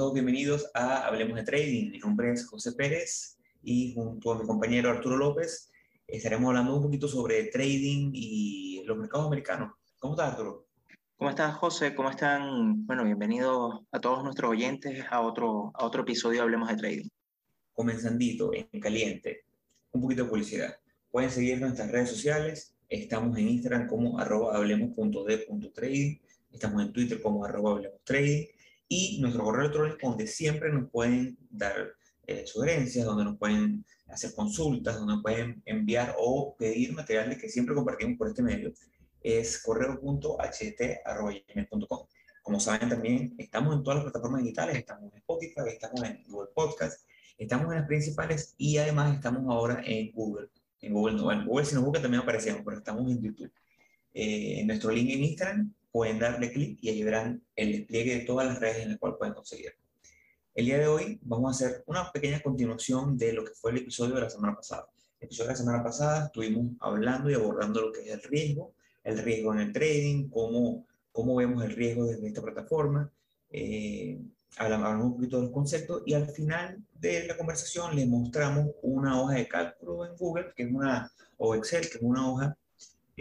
todos bienvenidos a Hablemos de Trading. Mi nombre es José Pérez y junto a mi compañero Arturo López estaremos hablando un poquito sobre trading y los mercados americanos. ¿Cómo estás, Arturo? ¿Cómo estás, José? ¿Cómo están? Bueno, bienvenidos a todos nuestros oyentes a otro, a otro episodio de Hablemos de Trading. Comenzandito, en caliente, un poquito de publicidad. Pueden seguir nuestras redes sociales. Estamos en Instagram como arroba hablemos.d.trading. Estamos en Twitter como arroba hablemos trading y nuestro correo electrónico donde siempre nos pueden dar eh, sugerencias, donde nos pueden hacer consultas, donde nos pueden enviar o pedir materiales que siempre compartimos por este medio, es correo.ht.com. Como saben también, estamos en todas las plataformas digitales, estamos en Spotify, estamos en Google Podcast, estamos en las principales y además estamos ahora en Google. En Google, no, en Google si nos busca también aparecemos, pero estamos en YouTube. Eh, en nuestro link en Instagram pueden darle clic y ahí verán el despliegue de todas las redes en las cuales pueden conseguir. El día de hoy vamos a hacer una pequeña continuación de lo que fue el episodio de la semana pasada. El episodio de la semana pasada estuvimos hablando y abordando lo que es el riesgo, el riesgo en el trading, cómo, cómo vemos el riesgo desde esta plataforma. Eh, hablamos un poquito de los conceptos y al final de la conversación les mostramos una hoja de cálculo en Google, que es una, o Excel, que es una hoja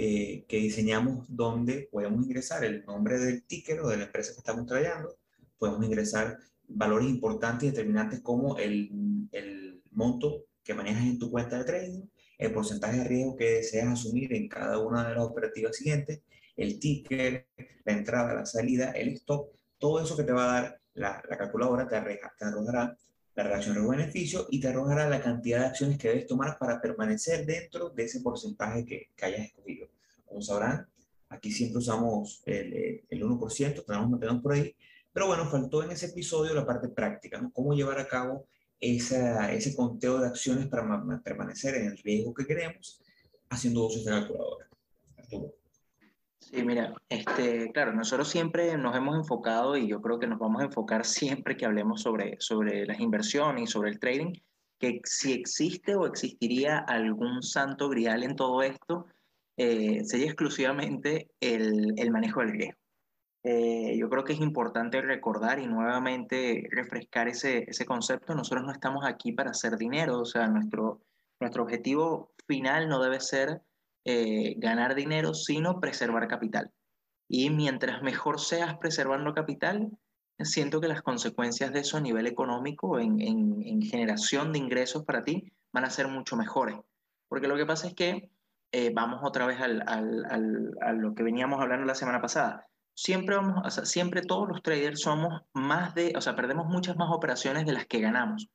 eh, que diseñamos donde podemos ingresar el nombre del ticker o de la empresa que estamos trayendo, podemos ingresar valores importantes y determinantes como el, el monto que manejas en tu cuenta de trading, el porcentaje de riesgo que deseas asumir en cada una de las operativas siguientes, el ticker, la entrada, la salida, el stop, todo eso que te va a dar la, la calculadora te, te arrojará la relación riesgo-beneficio y te arrojará la cantidad de acciones que debes tomar para permanecer dentro de ese porcentaje que, que hayas escogido. Sabrán, aquí siempre usamos el, el 1%, tenemos mantenernos por ahí, pero bueno, faltó en ese episodio la parte práctica, ¿no? Cómo llevar a cabo esa, ese conteo de acciones para permanecer en el riesgo que queremos haciendo uso de esta calculadora. Arturo. Sí, mira, este, claro, nosotros siempre nos hemos enfocado y yo creo que nos vamos a enfocar siempre que hablemos sobre, sobre las inversiones y sobre el trading, que si existe o existiría algún santo grial en todo esto, eh, sería exclusivamente el, el, manejo del riesgo. Eh, yo creo que es importante recordar y nuevamente refrescar ese, ese concepto. Nosotros no estamos aquí para hacer dinero, o sea, nuestro, nuestro objetivo final no debe ser eh, ganar dinero, sino preservar capital. Y mientras mejor seas preservando capital, siento que las consecuencias de eso a nivel económico, en, en, en generación de ingresos para ti, van a ser mucho mejores. Porque lo que pasa es que, eh, vamos otra vez al, al, al, a lo que veníamos hablando la semana pasada, siempre, vamos, o sea, siempre todos los traders somos más de, o sea, perdemos muchas más operaciones de las que ganamos.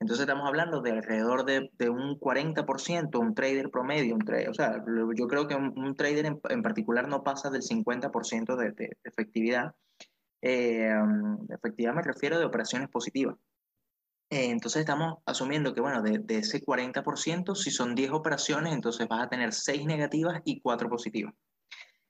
Entonces estamos hablando de alrededor de, de un 40%, un trader promedio, un trader, o sea, yo creo que un, un trader en, en, particular no pasa del 50% de, de, efectividad. Eh, efectividad me refiero de operaciones positivas. Eh, entonces estamos asumiendo que, bueno, de, de, ese 40%, si son 10 operaciones, entonces vas a tener 6 negativas y 4 positivas.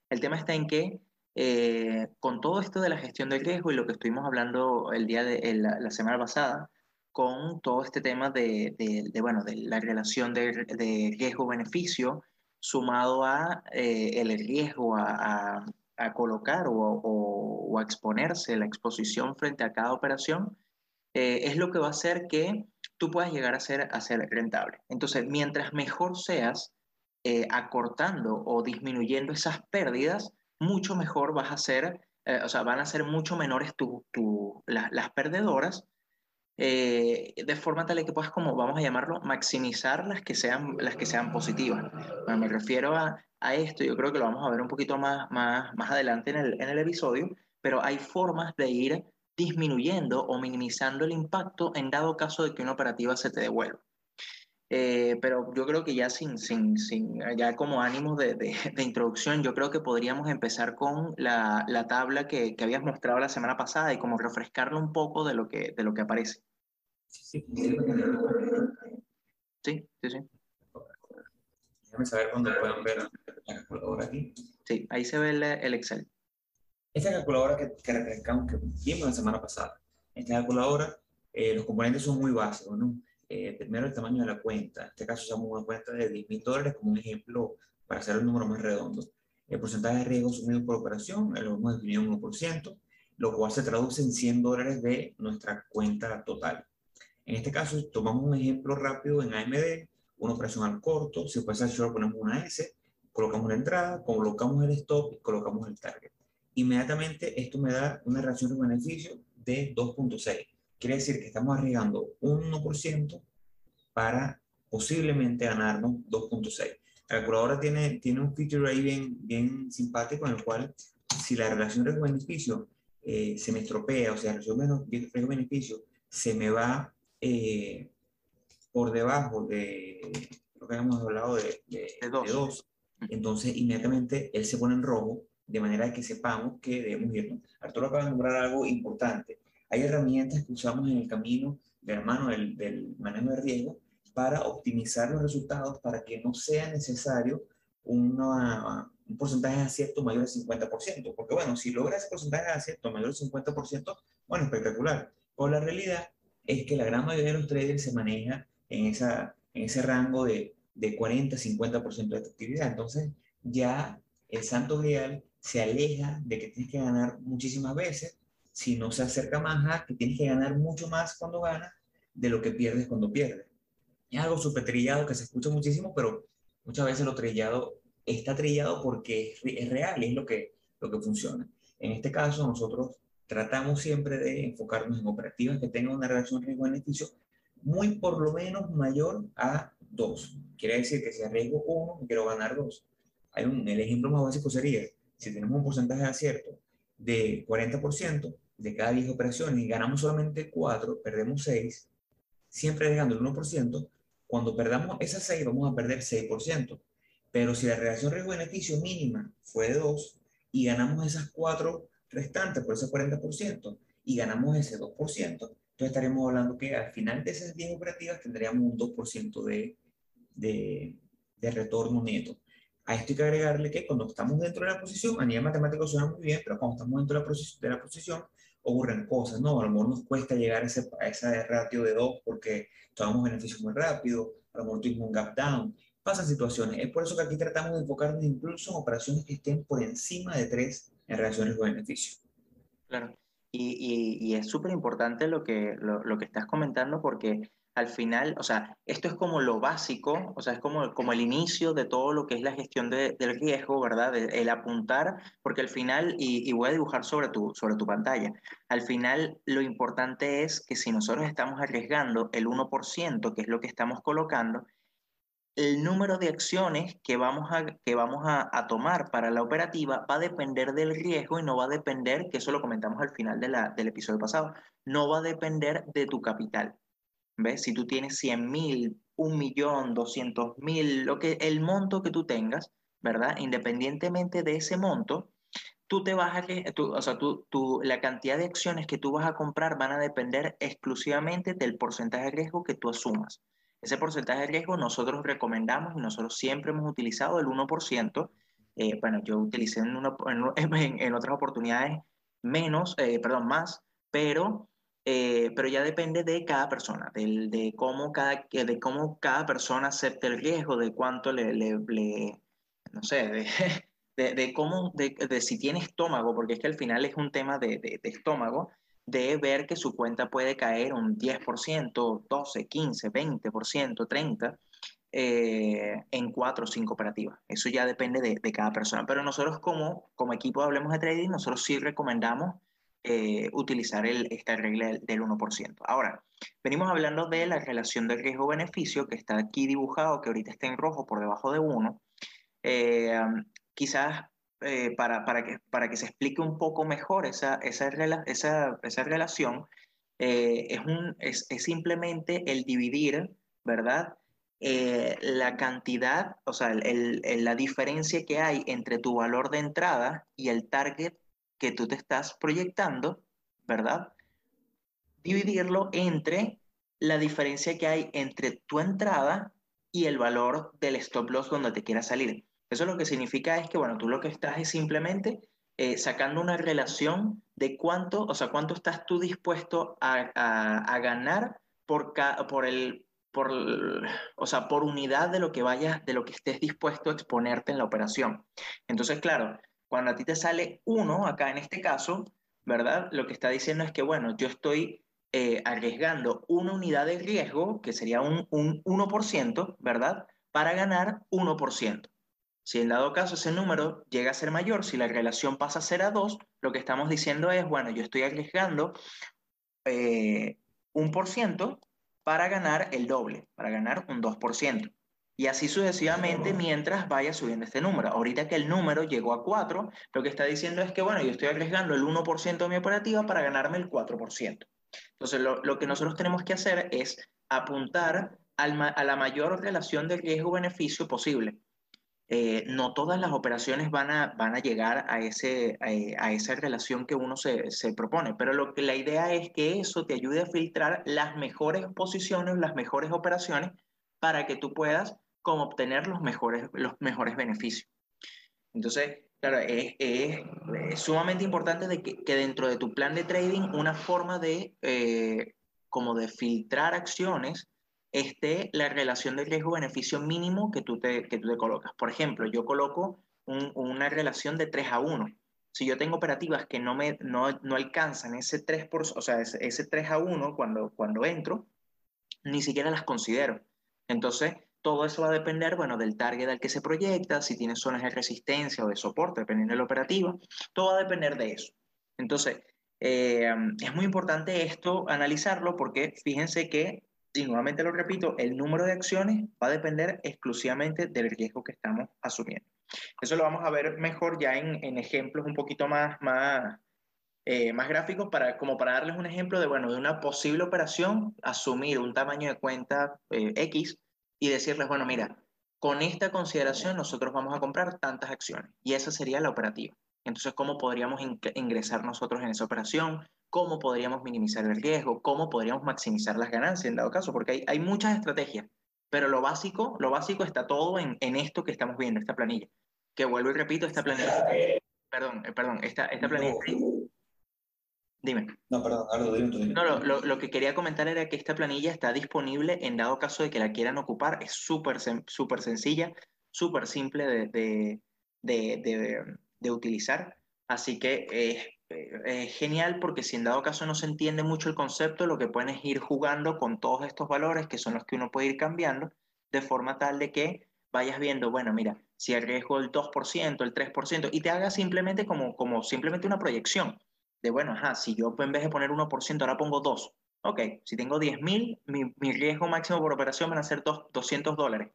El tema está en que eh, con todo esto de la gestión del riesgo y lo que estuvimos hablando el día de la, la semana pasada, con todo este tema de, de, de bueno, de la relación de, de riesgo-beneficio sumado a eh, el riesgo a, a, a colocar o, o, o, a exponerse, la exposición frente a cada operación, eh, es lo que va a hacer que tú puedas llegar a ser, a ser rentable. Entonces, mientras mejor seas eh, acortando o disminuyendo esas pérdidas, mucho mejor vas a ser, eh, o sea, van a ser mucho menores tu, tu, la, las perdedoras de forma tal que puedas, como vamos a llamarlo, maximizar las que sean, las que sean positivas. Bueno, me refiero a, a, esto, yo creo que lo vamos a ver un poquito más, más, más adelante en el, en el episodio, pero hay formas de ir disminuyendo o minimizando el impacto en dado caso de que una operativa se te devuelva. Eh, pero yo creo que ya sin, sin, sin ya como ánimos de, de, de, introducción, yo creo que podríamos empezar con la, la tabla que, que, habías mostrado la semana pasada y como refrescarlo un poco de lo que, de lo que aparece. Sí, sí, sí. sí. Déjame saber cuándo puedan ver la calculadora aquí. Sí, ahí se ve el, el Excel. Esta calculadora que, que refrescamos que vimos la semana pasada, esta calculadora, eh, los componentes son muy básicos, ¿no? Eh, primero el tamaño de la cuenta. En este caso usamos una cuenta de 10 mil dólares como un ejemplo para hacer el número más redondo. El porcentaje de riesgo asumido por operación lo hemos definido en 1%. lo cual se traduce en 100 dólares de nuestra cuenta total. En este caso, tomamos un ejemplo rápido en AMD, una operación al corto, si fuese short ponemos una S, colocamos la entrada, colocamos el stop y colocamos el target. Inmediatamente esto me da una relación de beneficio de 2.6. Quiere decir que estamos arriesgando un 1% para posiblemente ganarnos 2.6. La calculadora tiene, tiene un feature ahí bien, bien simpático en el cual si la relación riesgo-beneficio eh, se me estropea, o sea, la relación riesgo-beneficio se me va eh, por debajo de lo que habíamos hablado de, de, 2, entonces inmediatamente él se pone en rojo, de manera que sepamos que debemos irnos. Arturo acaba de nombrar algo importante. Hay herramientas que usamos en el camino de la mano del, del manejo de riesgo para optimizar los resultados para que no sea necesario una, un porcentaje de acierto mayor al 50%. Porque bueno, si logra ese porcentaje de acierto mayor al 50%, bueno, espectacular. Pero la realidad es que la gran mayoría de los traders se maneja en, esa, en ese rango de, de 40-50% de actividad. Entonces, ya el santo grial se aleja de que tienes que ganar muchísimas veces, si no se acerca más a que tienes que ganar mucho más cuando ganas de lo que pierdes cuando pierdes. Es algo súper trillado que se escucha muchísimo, pero muchas veces lo trillado está trillado porque es, es real y es lo que, lo que funciona. En este caso, nosotros tratamos siempre de enfocarnos en operativas que tengan una relación riesgo-beneficio muy por lo menos mayor a 2. Quiere decir que si arriesgo 1, quiero ganar 2. Hay un, el ejemplo más básico sería, si tenemos un porcentaje de acierto de 40% de cada 10 operaciones y ganamos solamente 4, perdemos 6, siempre dejando el 1%, cuando perdamos esas 6 vamos a perder 6%. Pero si la relación riesgo-beneficio mínima fue de 2 y ganamos esas 4 restantes por ese 40% y ganamos ese 2%, entonces estaremos hablando que al final de esas 10 operativas tendríamos un 2% de, de, de, retorno neto. A esto hay que agregarle que cuando estamos dentro de la posición, a nivel matemático suena muy bien, pero cuando estamos dentro de la, posición, de la posición ocurren cosas, ¿no? A lo mejor nos cuesta llegar a ese, a ese ratio de 2 porque tomamos beneficios muy rápido, a lo mejor tuvimos un gap down, pasan situaciones. Es por eso que aquí tratamos de enfocarnos incluso en operaciones que estén por encima de 3 en relaciones con beneficio. Claro, y, y, y es súper importante lo que, lo, lo, que estás comentando porque al final, o sea, esto es como lo básico, o sea, es como, como el inicio de todo lo que es la gestión de, del riesgo, ¿verdad? el apuntar, porque al final, y, y, voy a dibujar sobre tu, sobre tu pantalla, al final lo importante es que si nosotros estamos arriesgando el 1%, que es lo que estamos colocando, el número de acciones que vamos a, que vamos a, tomar para la operativa va a depender del riesgo y no va a depender, que eso lo comentamos al final de del episodio pasado, no va a depender de tu capital. ¿Ves? Si tú tienes 100 mil, un millón, 200 mil, lo que, el monto que tú tengas, ¿verdad? Independientemente de ese monto, tú te vas a, tú, o sea, tú, tú, la cantidad de acciones que tú vas a comprar van a depender exclusivamente del porcentaje de riesgo que tú asumas. Ese porcentaje de riesgo nosotros recomendamos y nosotros siempre hemos utilizado el 1%. Eh, bueno, yo utilicé en, una, en, en, otras oportunidades menos, eh, perdón, más, pero, eh, pero ya depende de cada persona, de, de, cómo cada, de cómo cada persona acepta el riesgo, de cuánto le, le, le no sé, de, de, de cómo, de, si tiene estómago, porque es que al final es un tema de, estómago, de ver que su cuenta puede caer un 10%, 12, 15, 20%, 30% eh, en cuatro o cinco operativas. Eso ya depende de, de, cada persona. Pero nosotros como, como equipo de Hablemos de Trading, nosotros sí recomendamos eh, utilizar el, esta regla del, del 1%. Ahora, venimos hablando de la relación del riesgo-beneficio que está aquí dibujado, que ahorita está en rojo por debajo de 1. Eh, quizás eh, para, para, que, para que se explique un poco mejor esa, esa, esa, esa relación, eh, es, un, es, es, simplemente el dividir, ¿verdad? Eh, la cantidad, o sea, el, el, la diferencia que hay entre tu valor de entrada y el target que tú te estás proyectando, ¿verdad? Dividirlo entre la diferencia que hay entre tu entrada y el valor del stop loss donde te quieras salir. Eso lo que significa es que, bueno, tú lo que estás es simplemente eh, sacando una relación de cuánto, o sea, cuánto estás tú dispuesto a, a, ganar por, por el, por, o sea, por unidad de lo que vayas, de lo que estés dispuesto a exponerte en la operación. Entonces, claro, cuando a ti te sale uno, acá en este caso, ¿verdad? Lo que está diciendo es que, bueno, yo estoy eh, arriesgando una unidad de riesgo, que sería un, un 1%, ¿verdad? Para ganar 1%. Si en dado caso ese número llega a ser mayor, si la relación pasa a ser a 2, lo que estamos diciendo es, bueno, yo estoy arriesgando eh, un por ciento para ganar el doble, para ganar un 2%. Y así sucesivamente mientras vaya subiendo este número. Ahorita que el número llegó a 4, lo que está diciendo es que, bueno, yo estoy arriesgando el 1% de mi operativa para ganarme el 4%. Entonces, lo, lo que nosotros tenemos que hacer es apuntar al, a la mayor relación de riesgo-beneficio posible. Eh, no todas las operaciones van a, van a llegar a, ese, a, esa relación que uno se, se, propone, pero lo que, la idea es que eso te ayude a filtrar las mejores posiciones, las mejores operaciones para que tú puedas como obtener los mejores, los mejores beneficios. Entonces, claro, es, es, sumamente importante de que, que, dentro de tu plan de trading una forma de, eh, como de filtrar acciones esté la relación de riesgo-beneficio mínimo que tú, te, que tú te colocas. Por ejemplo, yo coloco un, una relación de 3 a 1. Si yo tengo operativas que no, me, no, no alcanzan ese 3, por, o sea, ese, ese 3 a 1 cuando, cuando entro, ni siquiera las considero. Entonces, todo eso va a depender, bueno, del target al que se proyecta, si tiene zonas de resistencia o de soporte, dependiendo de la operativa, todo va a depender de eso. Entonces, eh, es muy importante esto analizarlo porque fíjense que y nuevamente lo repito, el número de acciones va a depender exclusivamente del riesgo que estamos asumiendo. Eso lo vamos a ver mejor ya en, ejemplos un poquito más, más, eh, más gráficos, para, como para darles un ejemplo de, bueno, de una posible operación, asumir un tamaño de cuenta eh, X y decirles, bueno, mira, con esta consideración nosotros vamos a comprar tantas acciones y esa sería la operativa. Entonces, ¿cómo podríamos ingresar nosotros en esa operación? cómo podríamos minimizar el riesgo, cómo podríamos maximizar las ganancias en dado caso, porque hay, hay muchas estrategias, pero lo básico, lo básico está todo en, en, esto que estamos viendo, esta planilla. Que vuelvo y repito, esta planilla, perdón, eh, perdón, esta, esta planilla... Dime. No, perdón, Ardo, dime, No, lo, lo, que quería comentar era que esta planilla está disponible en dado caso de que la quieran ocupar. Es súper súper sencilla, súper simple de, de, de, de, utilizar. Así que es es genial porque si en dado caso no se entiende mucho el concepto, lo que pueden es ir jugando con todos estos valores que son los que uno puede ir cambiando, de forma tal de que vayas viendo, bueno, mira, si arriesgo el 2%, el 3%, y te haga simplemente como, como simplemente una proyección de, bueno, ajá, si yo en vez de poner 1%, ahora pongo 2. Ok, si tengo 10.000, mi, mi riesgo máximo por operación van a ser 200 dólares.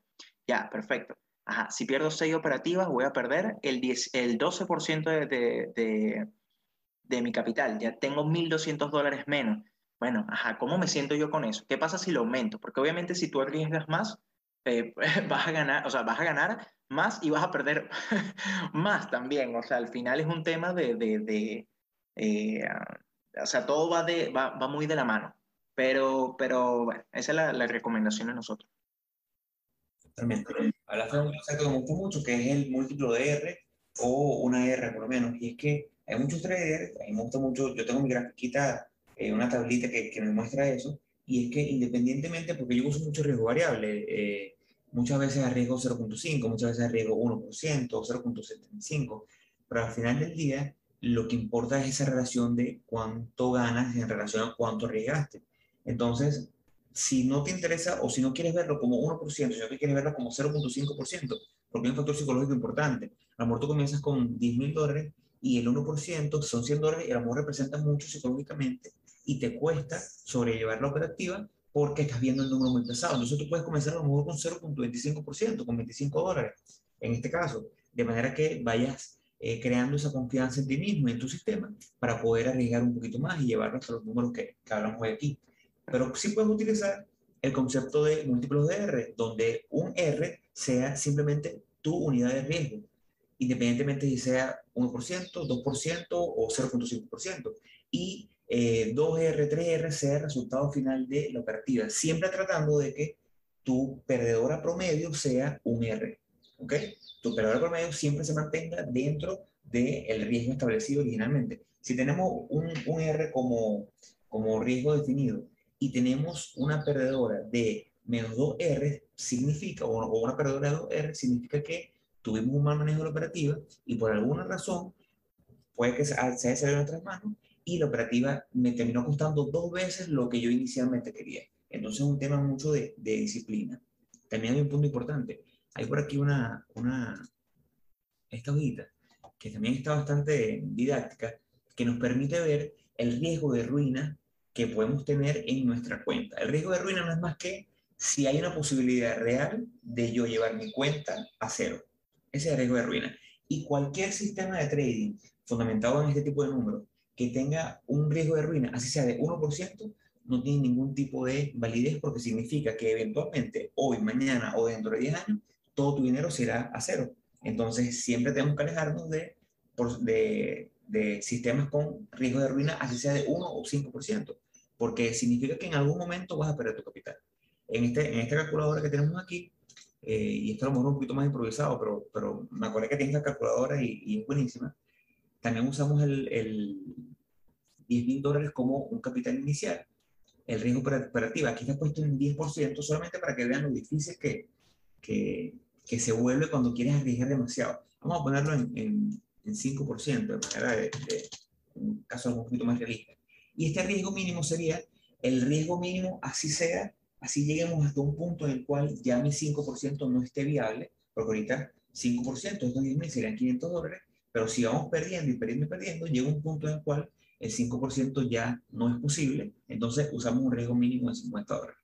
Ya, perfecto. Ajá, si pierdo 6 operativas, voy a perder el, 10, el 12% de, de, de de mi capital, ya tengo 1.200 dólares menos. Bueno, ajá, ¿cómo me siento yo con eso? ¿Qué pasa si lo aumento? Porque obviamente si tú arriesgas más, eh, vas a ganar, o sea, vas a ganar más y vas a perder más también. O sea, al final es un tema de eh, o sea, todo va, de, va, va, muy de la mano. Pero, pero bueno, esa es la, la recomendación de nosotros. Totalmente. Hablaste de un concepto que me gustó mucho, que es el múltiplo de R o una R por lo menos, y es que hay muchos traders, a mí me gusta mucho, yo tengo mi grafiquita, eh, una tablita que, que, me muestra eso, y es que independientemente, porque yo uso mucho riesgo variable, eh, muchas veces arriesgo 0.5, muchas veces arriesgo 1%, 0.75, pero al final del día lo que importa es esa relación de cuánto ganas en relación a cuánto arriesgaste. Entonces, si no te interesa o si no quieres verlo como 1%, sino que quieres verlo como 0.5%, porque hay un factor psicológico importante. A lo mejor tú comienzas con 10 mil dólares y el 1% son 100 dólares y a lo mejor representa mucho psicológicamente y te cuesta sobrellevar la operativa porque estás viendo el número muy pesado. Entonces tú puedes comenzar a lo mejor con 0.25%, con 25 dólares, en este caso, de manera que vayas eh, creando esa confianza en ti mismo y en tu sistema para poder arriesgar un poquito más y llevarlo hasta los números que, que hablamos hoy aquí. Pero sí puedes utilizar el concepto de múltiplos de R, donde un R sea simplemente tu unidad de riesgo independientemente si sea 1%, 2% o 0.5%. Y eh, 2R, 3R sea el resultado final de la operativa, siempre tratando de que tu perdedora promedio sea un R. ¿Ok? Tu perdedora promedio siempre se mantenga dentro del riesgo establecido originalmente. Si tenemos un, un R como, como riesgo definido y tenemos una perdedora de menos 2R, significa, o, o una perdedora de 2R, significa que tuvimos un mal manejo de la operativa y por alguna razón puede que se haya salido de nuestras manos y la operativa me terminó costando dos veces lo que yo inicialmente quería. Entonces es un tema mucho de, de disciplina. También hay un punto importante. Hay por aquí una, una esta hojita, que también está bastante didáctica, que nos permite ver el riesgo de ruina que podemos tener en nuestra cuenta. El riesgo de ruina no es más que si hay una posibilidad real de yo llevar mi cuenta a cero. Ese es el riesgo de ruina. Y cualquier sistema de trading fundamentado en este tipo de números que tenga un riesgo de ruina, así sea de 1%, no tiene ningún tipo de validez porque significa que eventualmente hoy, mañana o dentro de 10 años, todo tu dinero se irá a cero. Entonces, siempre tenemos que alejarnos de, de, de sistemas con riesgo de ruina, así sea de 1 o 5%, porque significa que en algún momento vas a perder tu capital. En, este, en esta calculadora que tenemos aquí, eh, y esto a lo mejor un poquito más improvisado, pero, pero me acuerdo que tiene esta calculadora y, y es buenísima, también usamos el, el 10 mil dólares como un capital inicial. El riesgo operativo aquí está puesto en 10% solamente para que vean lo difícil que, que, que se vuelve cuando quieres arriesgar demasiado. Vamos a ponerlo en, en, en 5%, de manera de, de, un caso un poquito más realista. Y este riesgo mínimo sería el riesgo mínimo, así sea, así lleguemos hasta un punto en el cual ya mi 5% no esté viable, porque ahorita 5%, estos 10 mil serían 500 dólares, pero si vamos perdiendo y perdiendo y perdiendo, llega un punto en el cual el 5% ya no es posible, entonces usamos un riesgo mínimo de 50 dólares.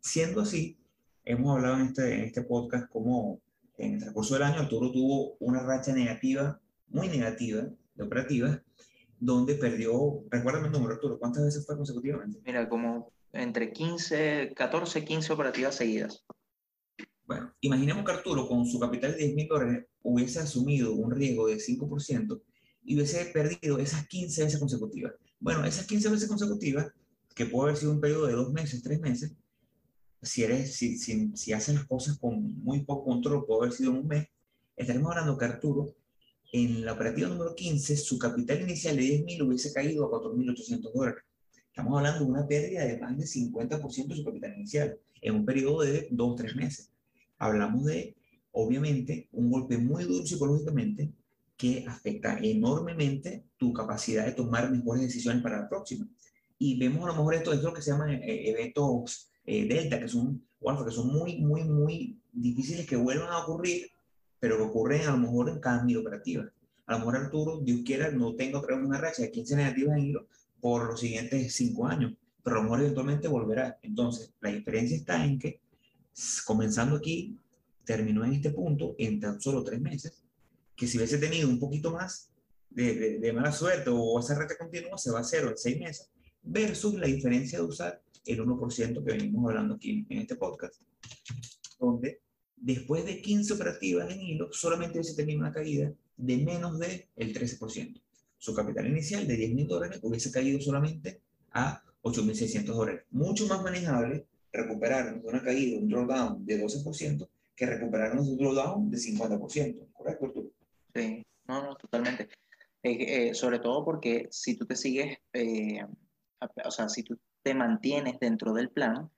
Siendo así, hemos hablado en este, en este podcast como en el transcurso del año Arturo tuvo una racha negativa, muy negativa, de operativas, donde perdió, recuérdame el número Arturo, ¿cuántas veces fue consecutivamente? Mira, como entre 15, 14, 15 operativas seguidas. Bueno, imaginemos que Arturo con su capital de 10 mil dólares hubiese asumido un riesgo de 5% y hubiese perdido esas 15 veces consecutivas. Bueno, esas 15 veces consecutivas, que puede haber sido un periodo de dos meses, tres meses, si, eres, si, si, si haces las cosas con muy poco control, puede haber sido un mes, estaremos hablando que Arturo, en la operativa número 15, su capital inicial de 10 mil hubiese caído a 4.800 dólares. Estamos hablando de una pérdida de más de 50% de su capital inicial en un periodo de dos o tres meses. Hablamos de, obviamente, un golpe muy duro psicológicamente que afecta enormemente tu capacidad de tomar mejores decisiones para la próxima. Y vemos a lo mejor esto es lo que se llaman eh, eventos eh, delta, que son, bueno, que son muy, muy, muy difíciles que vuelvan a ocurrir, pero que ocurren a lo mejor en cada mil operativa. A lo mejor Arturo, Dios quiera, no tenga otra vez una racha de 15 negativas en hilo por los siguientes 5 años, pero a lo mejor eventualmente volverá. Entonces, la diferencia está en que, comenzando aquí, terminó en este punto en tan solo 3 meses, que si hubiese tenido un poquito más de, de, de mala suerte o esa rata continua, se va a cero en seis meses, versus la diferencia de usar el 1% que venimos hablando aquí en este podcast, donde después de 15 operativas en hilo, solamente hubiese tenido una caída de menos del el 13%. Su capital inicial de 10 mil dólares hubiese caído solamente a 8.600 dólares. Mucho más manejable recuperarnos de una caída, un drawdown de 12%, que recuperarnos de un drawdown de 50%. ¿Correcto, Arturo? Sí, no, no, totalmente. Eh, eh, sobre todo porque si tú te sigues, eh, o sea, si tú te mantienes dentro del plan,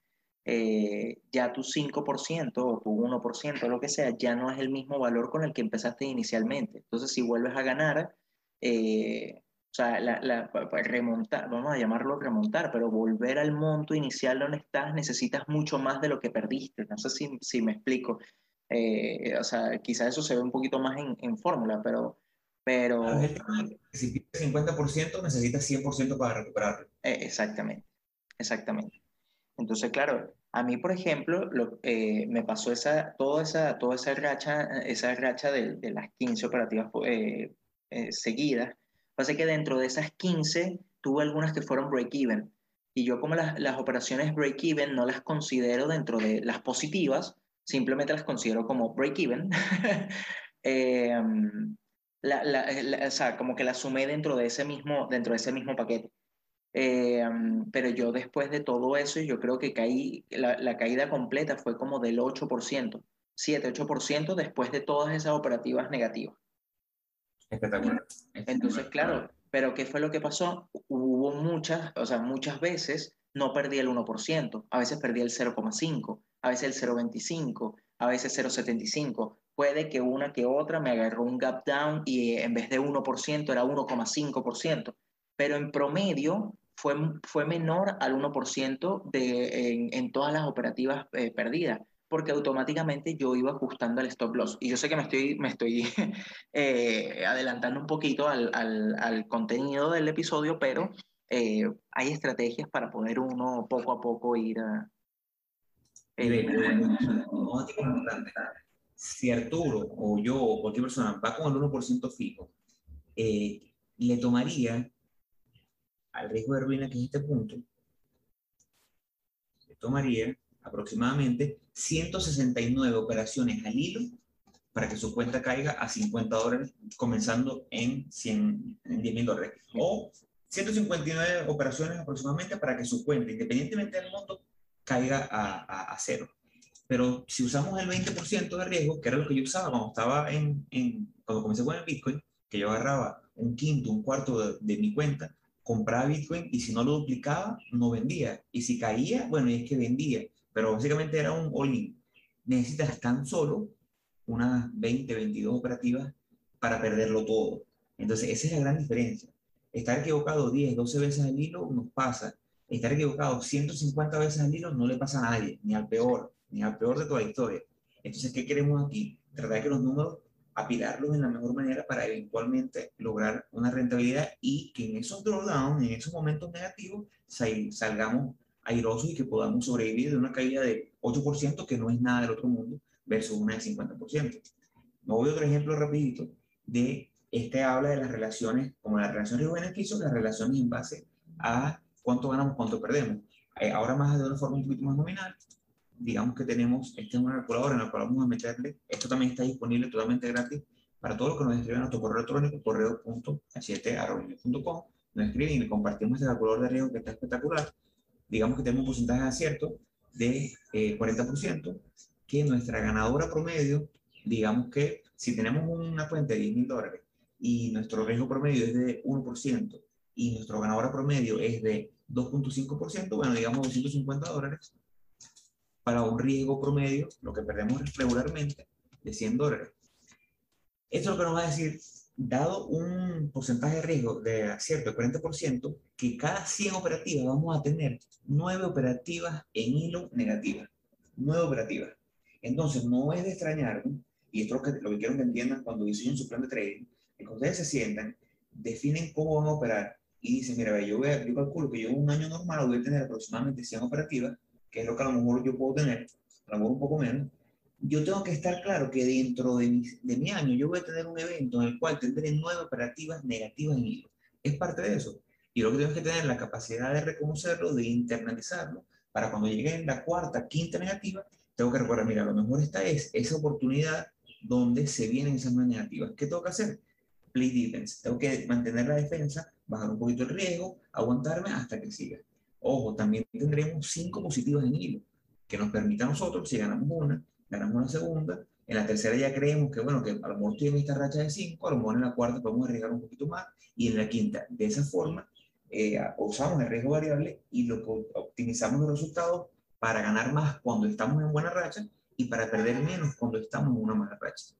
eh, ya tu 5% o tu 1%, lo que sea, ya no es el mismo valor con el que empezaste inicialmente. Entonces, si vuelves a ganar, eh, o sea, la, la, remontar, vamos a llamarlo remontar, pero volver al monto inicial donde estás, necesitas mucho más de lo que perdiste. No sé si, si me explico. Eh, o sea, quizás eso se ve un poquito más en, en fórmula, pero... pero... Si pierdes 50%, necesitas 100% para recuperarlo. Eh, exactamente, exactamente. Entonces, claro, a mí, por ejemplo, lo, eh, me pasó esa, toda, esa, toda esa racha, esa racha de, de las 15 operativas eh, eh, seguidas. Pasa que dentro de esas 15 tuve algunas que fueron break-even. Y yo como las, las operaciones break-even no las considero dentro de las positivas, simplemente las considero como break-even. eh, la, la, la, o sea, como que las sumé dentro de ese mismo, dentro de ese mismo paquete. Eh, pero yo después de todo eso, yo creo que caí, la, la caída completa fue como del 8%, 7-8% después de todas esas operativas negativas. Espectacular. Entonces, claro, pero ¿qué fue lo que pasó? Hubo muchas, o sea, muchas veces no perdí el 1%, a veces perdí el 0,5%, a veces el 0,25%, a veces 0,75%. Puede que una que otra me agarró un gap down y en vez de 1% era 1,5%. pero en promedio fue, fue menor al 1% de, en, en, todas las operativas eh, perdidas, porque automáticamente yo iba ajustando el stop loss. Y yo sé que me estoy, me estoy eh, adelantando un poquito al, al, al, contenido del episodio, pero eh, hay estrategias para poder uno poco a poco ir a... si Arturo o yo o cualquier persona va con el 1% fijo, le tomaría al riesgo de ruina, que es este punto, tomaría aproximadamente 169 operaciones al hilo para que su cuenta caiga a 50 dólares, comenzando en, 100, en 10 mil dólares. O 159 operaciones aproximadamente para que su cuenta, independientemente del monto, caiga a, cero. Pero si usamos el 20% de riesgo, que era lo que yo usaba cuando estaba en, cuando comencé con el Bitcoin, que yo agarraba un quinto, un cuarto de mi cuenta, compraba Bitcoin y si no lo duplicaba, no vendía. Y si caía, bueno, y es que vendía. Pero básicamente era un all-in. Necesitas tan solo unas 20, 22 operativas para perderlo todo. Entonces, esa es la gran diferencia. Estar equivocado 10, 12 veces al hilo nos pasa. Estar equivocado 150 veces al hilo no le pasa a nadie, ni al peor, ni al peor de toda la historia. Entonces, ¿qué queremos aquí? Tratar de que los números apilarlos en la mejor manera para eventualmente lograr una rentabilidad y que en esos drawdowns, en esos momentos negativos, salgamos airosos y que podamos sobrevivir de una caída de 8%, que no es nada del otro mundo, versus una de 50%. Me voy a otro ejemplo rapidito de este habla de las relaciones, como la relación riesgo-beneficio, las relaciones en base a cuánto ganamos, cuánto perdemos. Eh, ahora más de una forma un poquito más nominal, digamos que tenemos, este es una calculadora en la cual vamos a meterle, esto también está disponible totalmente gratis para todos los que nos escriben a nuestro correo electrónico, correo.h7.com, nos escriben y le compartimos este calculador de riesgo que está espectacular. Digamos que tenemos un porcentaje de acierto de eh, 40%, que nuestra ganadora promedio, digamos que si tenemos una cuenta de 10 mil dólares y nuestro riesgo promedio es de 1% y nuestro ganadora promedio es de 2.5%, bueno, digamos 250 dólares, para un riesgo promedio, lo que perdemos regularmente, de 100 dólares. Esto es lo que nos va a decir, dado un porcentaje de riesgo de acierto de 40%, que cada 100 operativas vamos a tener 9 operativas en hilo negativas. 9 operativas. Entonces, no es de extrañar, y esto es lo que, lo que quiero que entiendan cuando diseñen su plan de trading, es que ustedes se sientan, definen cómo van a operar y dicen, mira, yo, voy a, yo calculo que yo un año normal voy a tener aproximadamente 100 operativas que es lo que a lo mejor yo puedo tener, a lo mejor un poco menos, yo tengo que estar claro que dentro de mi, de mi año yo voy a tener un evento en el cual tendré nueve operativas negativas en hilo. Es parte de eso. Y lo que tengo que tener la capacidad de reconocerlo, de internalizarlo, para cuando llegue en la cuarta, quinta negativa, tengo que recordar, mira, a lo mejor esta es esa oportunidad donde se vienen esas nuevas negativas. ¿Qué tengo que hacer? Play defense. Tengo que mantener la defensa, bajar un poquito el riesgo, aguantarme hasta que siga. Ojo, también tendremos cinco positivas en hilo, que nos permita a nosotros, si ganamos una, ganamos una segunda, en la tercera ya creemos que, bueno, que a lo mejor estoy esta racha de cinco, a lo mejor en la cuarta podemos arriesgar un poquito más, y en la quinta, de esa forma, eh, usamos el riesgo variable y lo optimizamos los resultados para ganar más cuando estamos en buena racha y para perder menos cuando estamos en una mala racha.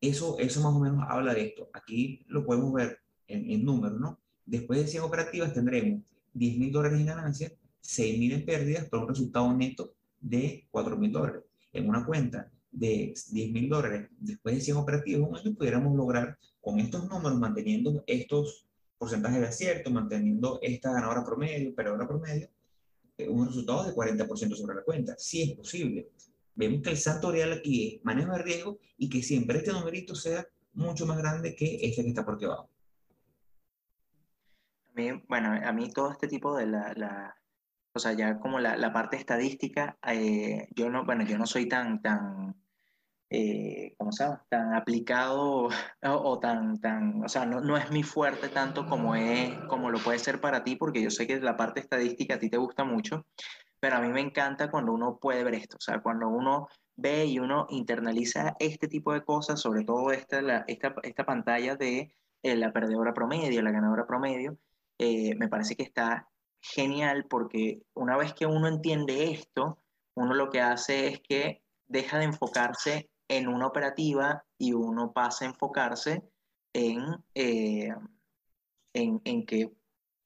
Eso, eso más o menos habla de esto. Aquí lo podemos ver en, en números, ¿no? Después de 100 operativas tendremos 10 mil dólares en ganancias, 6 mil en pérdidas, por un resultado neto de 4 mil dólares. En una cuenta de 10 mil dólares, después de 100 operativos, un año pudiéramos lograr con estos números, manteniendo estos porcentajes de acierto, manteniendo esta ganadora promedio, perdedora promedio, eh, un resultado de 40% sobre la cuenta. Sí es posible. Vemos que el santo real aquí es manejo de riesgo y que siempre este numerito sea mucho más grande que este que está por aquí abajo bueno, a mí todo este tipo de la, la o sea, ya como la, la parte estadística, eh, yo no, bueno, yo no soy tan, tan, eh, ¿cómo se llama? Tan aplicado o, o, tan, tan, o sea, no, no, es mi fuerte tanto como es, como lo puede ser para ti, porque yo sé que la parte estadística a ti te gusta mucho, pero a mí me encanta cuando uno puede ver esto, o sea, cuando uno ve y uno internaliza este tipo de cosas, sobre todo esta, la, esta, esta pantalla de eh, la perdedora promedio, la ganadora promedio, eh, me parece que está genial porque una vez que uno entiende esto, uno lo que hace es que deja de enfocarse en una operativa y uno pasa a enfocarse en, eh, en, en, que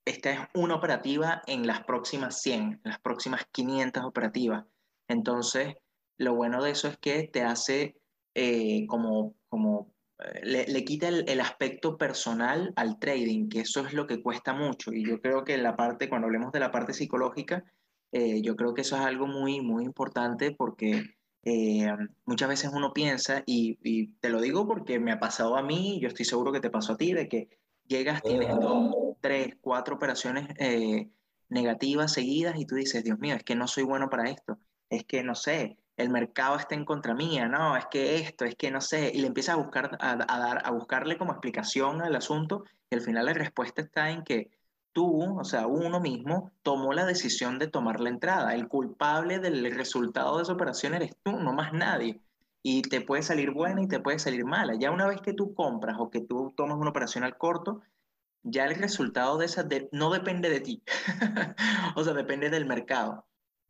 esta es una operativa en las próximas 100, en las próximas 500 operativas. Entonces, lo bueno de eso es que te hace eh, como, como eh, le, quita el, aspecto personal al trading, que eso es lo que cuesta mucho. Y yo creo que la parte, cuando hablemos de la parte psicológica, eh, yo creo que eso es algo muy, muy importante porque muchas veces uno piensa, y, y, te lo digo porque me ha pasado a mí, yo estoy seguro que te pasó a ti, de que llegas, tienes dos, tres, cuatro operaciones negativas seguidas y tú dices, Dios mío, es que no soy bueno para esto, es que no sé, el mercado está en contra mía, no, es que esto, es que no sé, y le empiezas a buscar, a, dar, a buscarle como explicación al asunto, y al final la respuesta está en que tú, o sea, uno mismo, tomó la decisión de tomar la entrada. El culpable del resultado de esa operación eres tú, no más nadie. Y te puede salir buena y te puede salir mala. Ya una vez que tú compras o que tú tomas una operación al corto, ya el resultado de esa no depende de ti. o sea, depende del mercado.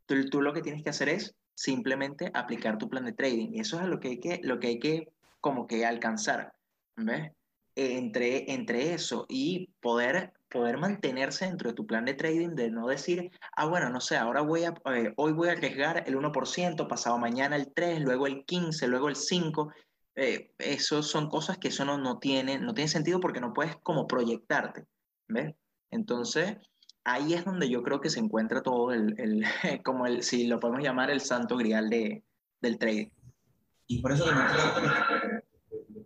Tú, tú lo que tienes que hacer es simplemente aplicar tu plan de trading. Eso es lo que hay que, lo que, hay que como que alcanzar, ¿ves? Entre, entre eso y poder, poder mantenerse dentro de tu plan de trading, de no decir, ah, bueno, no sé, ahora voy a, eh, hoy voy a arriesgar el 1%, pasado mañana el 3, luego el 15, luego el 5. Eh, eso son cosas que eso no, no, tiene, no tiene sentido porque no puedes como proyectarte, ¿ves? Entonces, ahí es donde yo creo que se encuentra todo el, el como el, si lo podemos llamar, el santo grial de, del trading. Y por eso que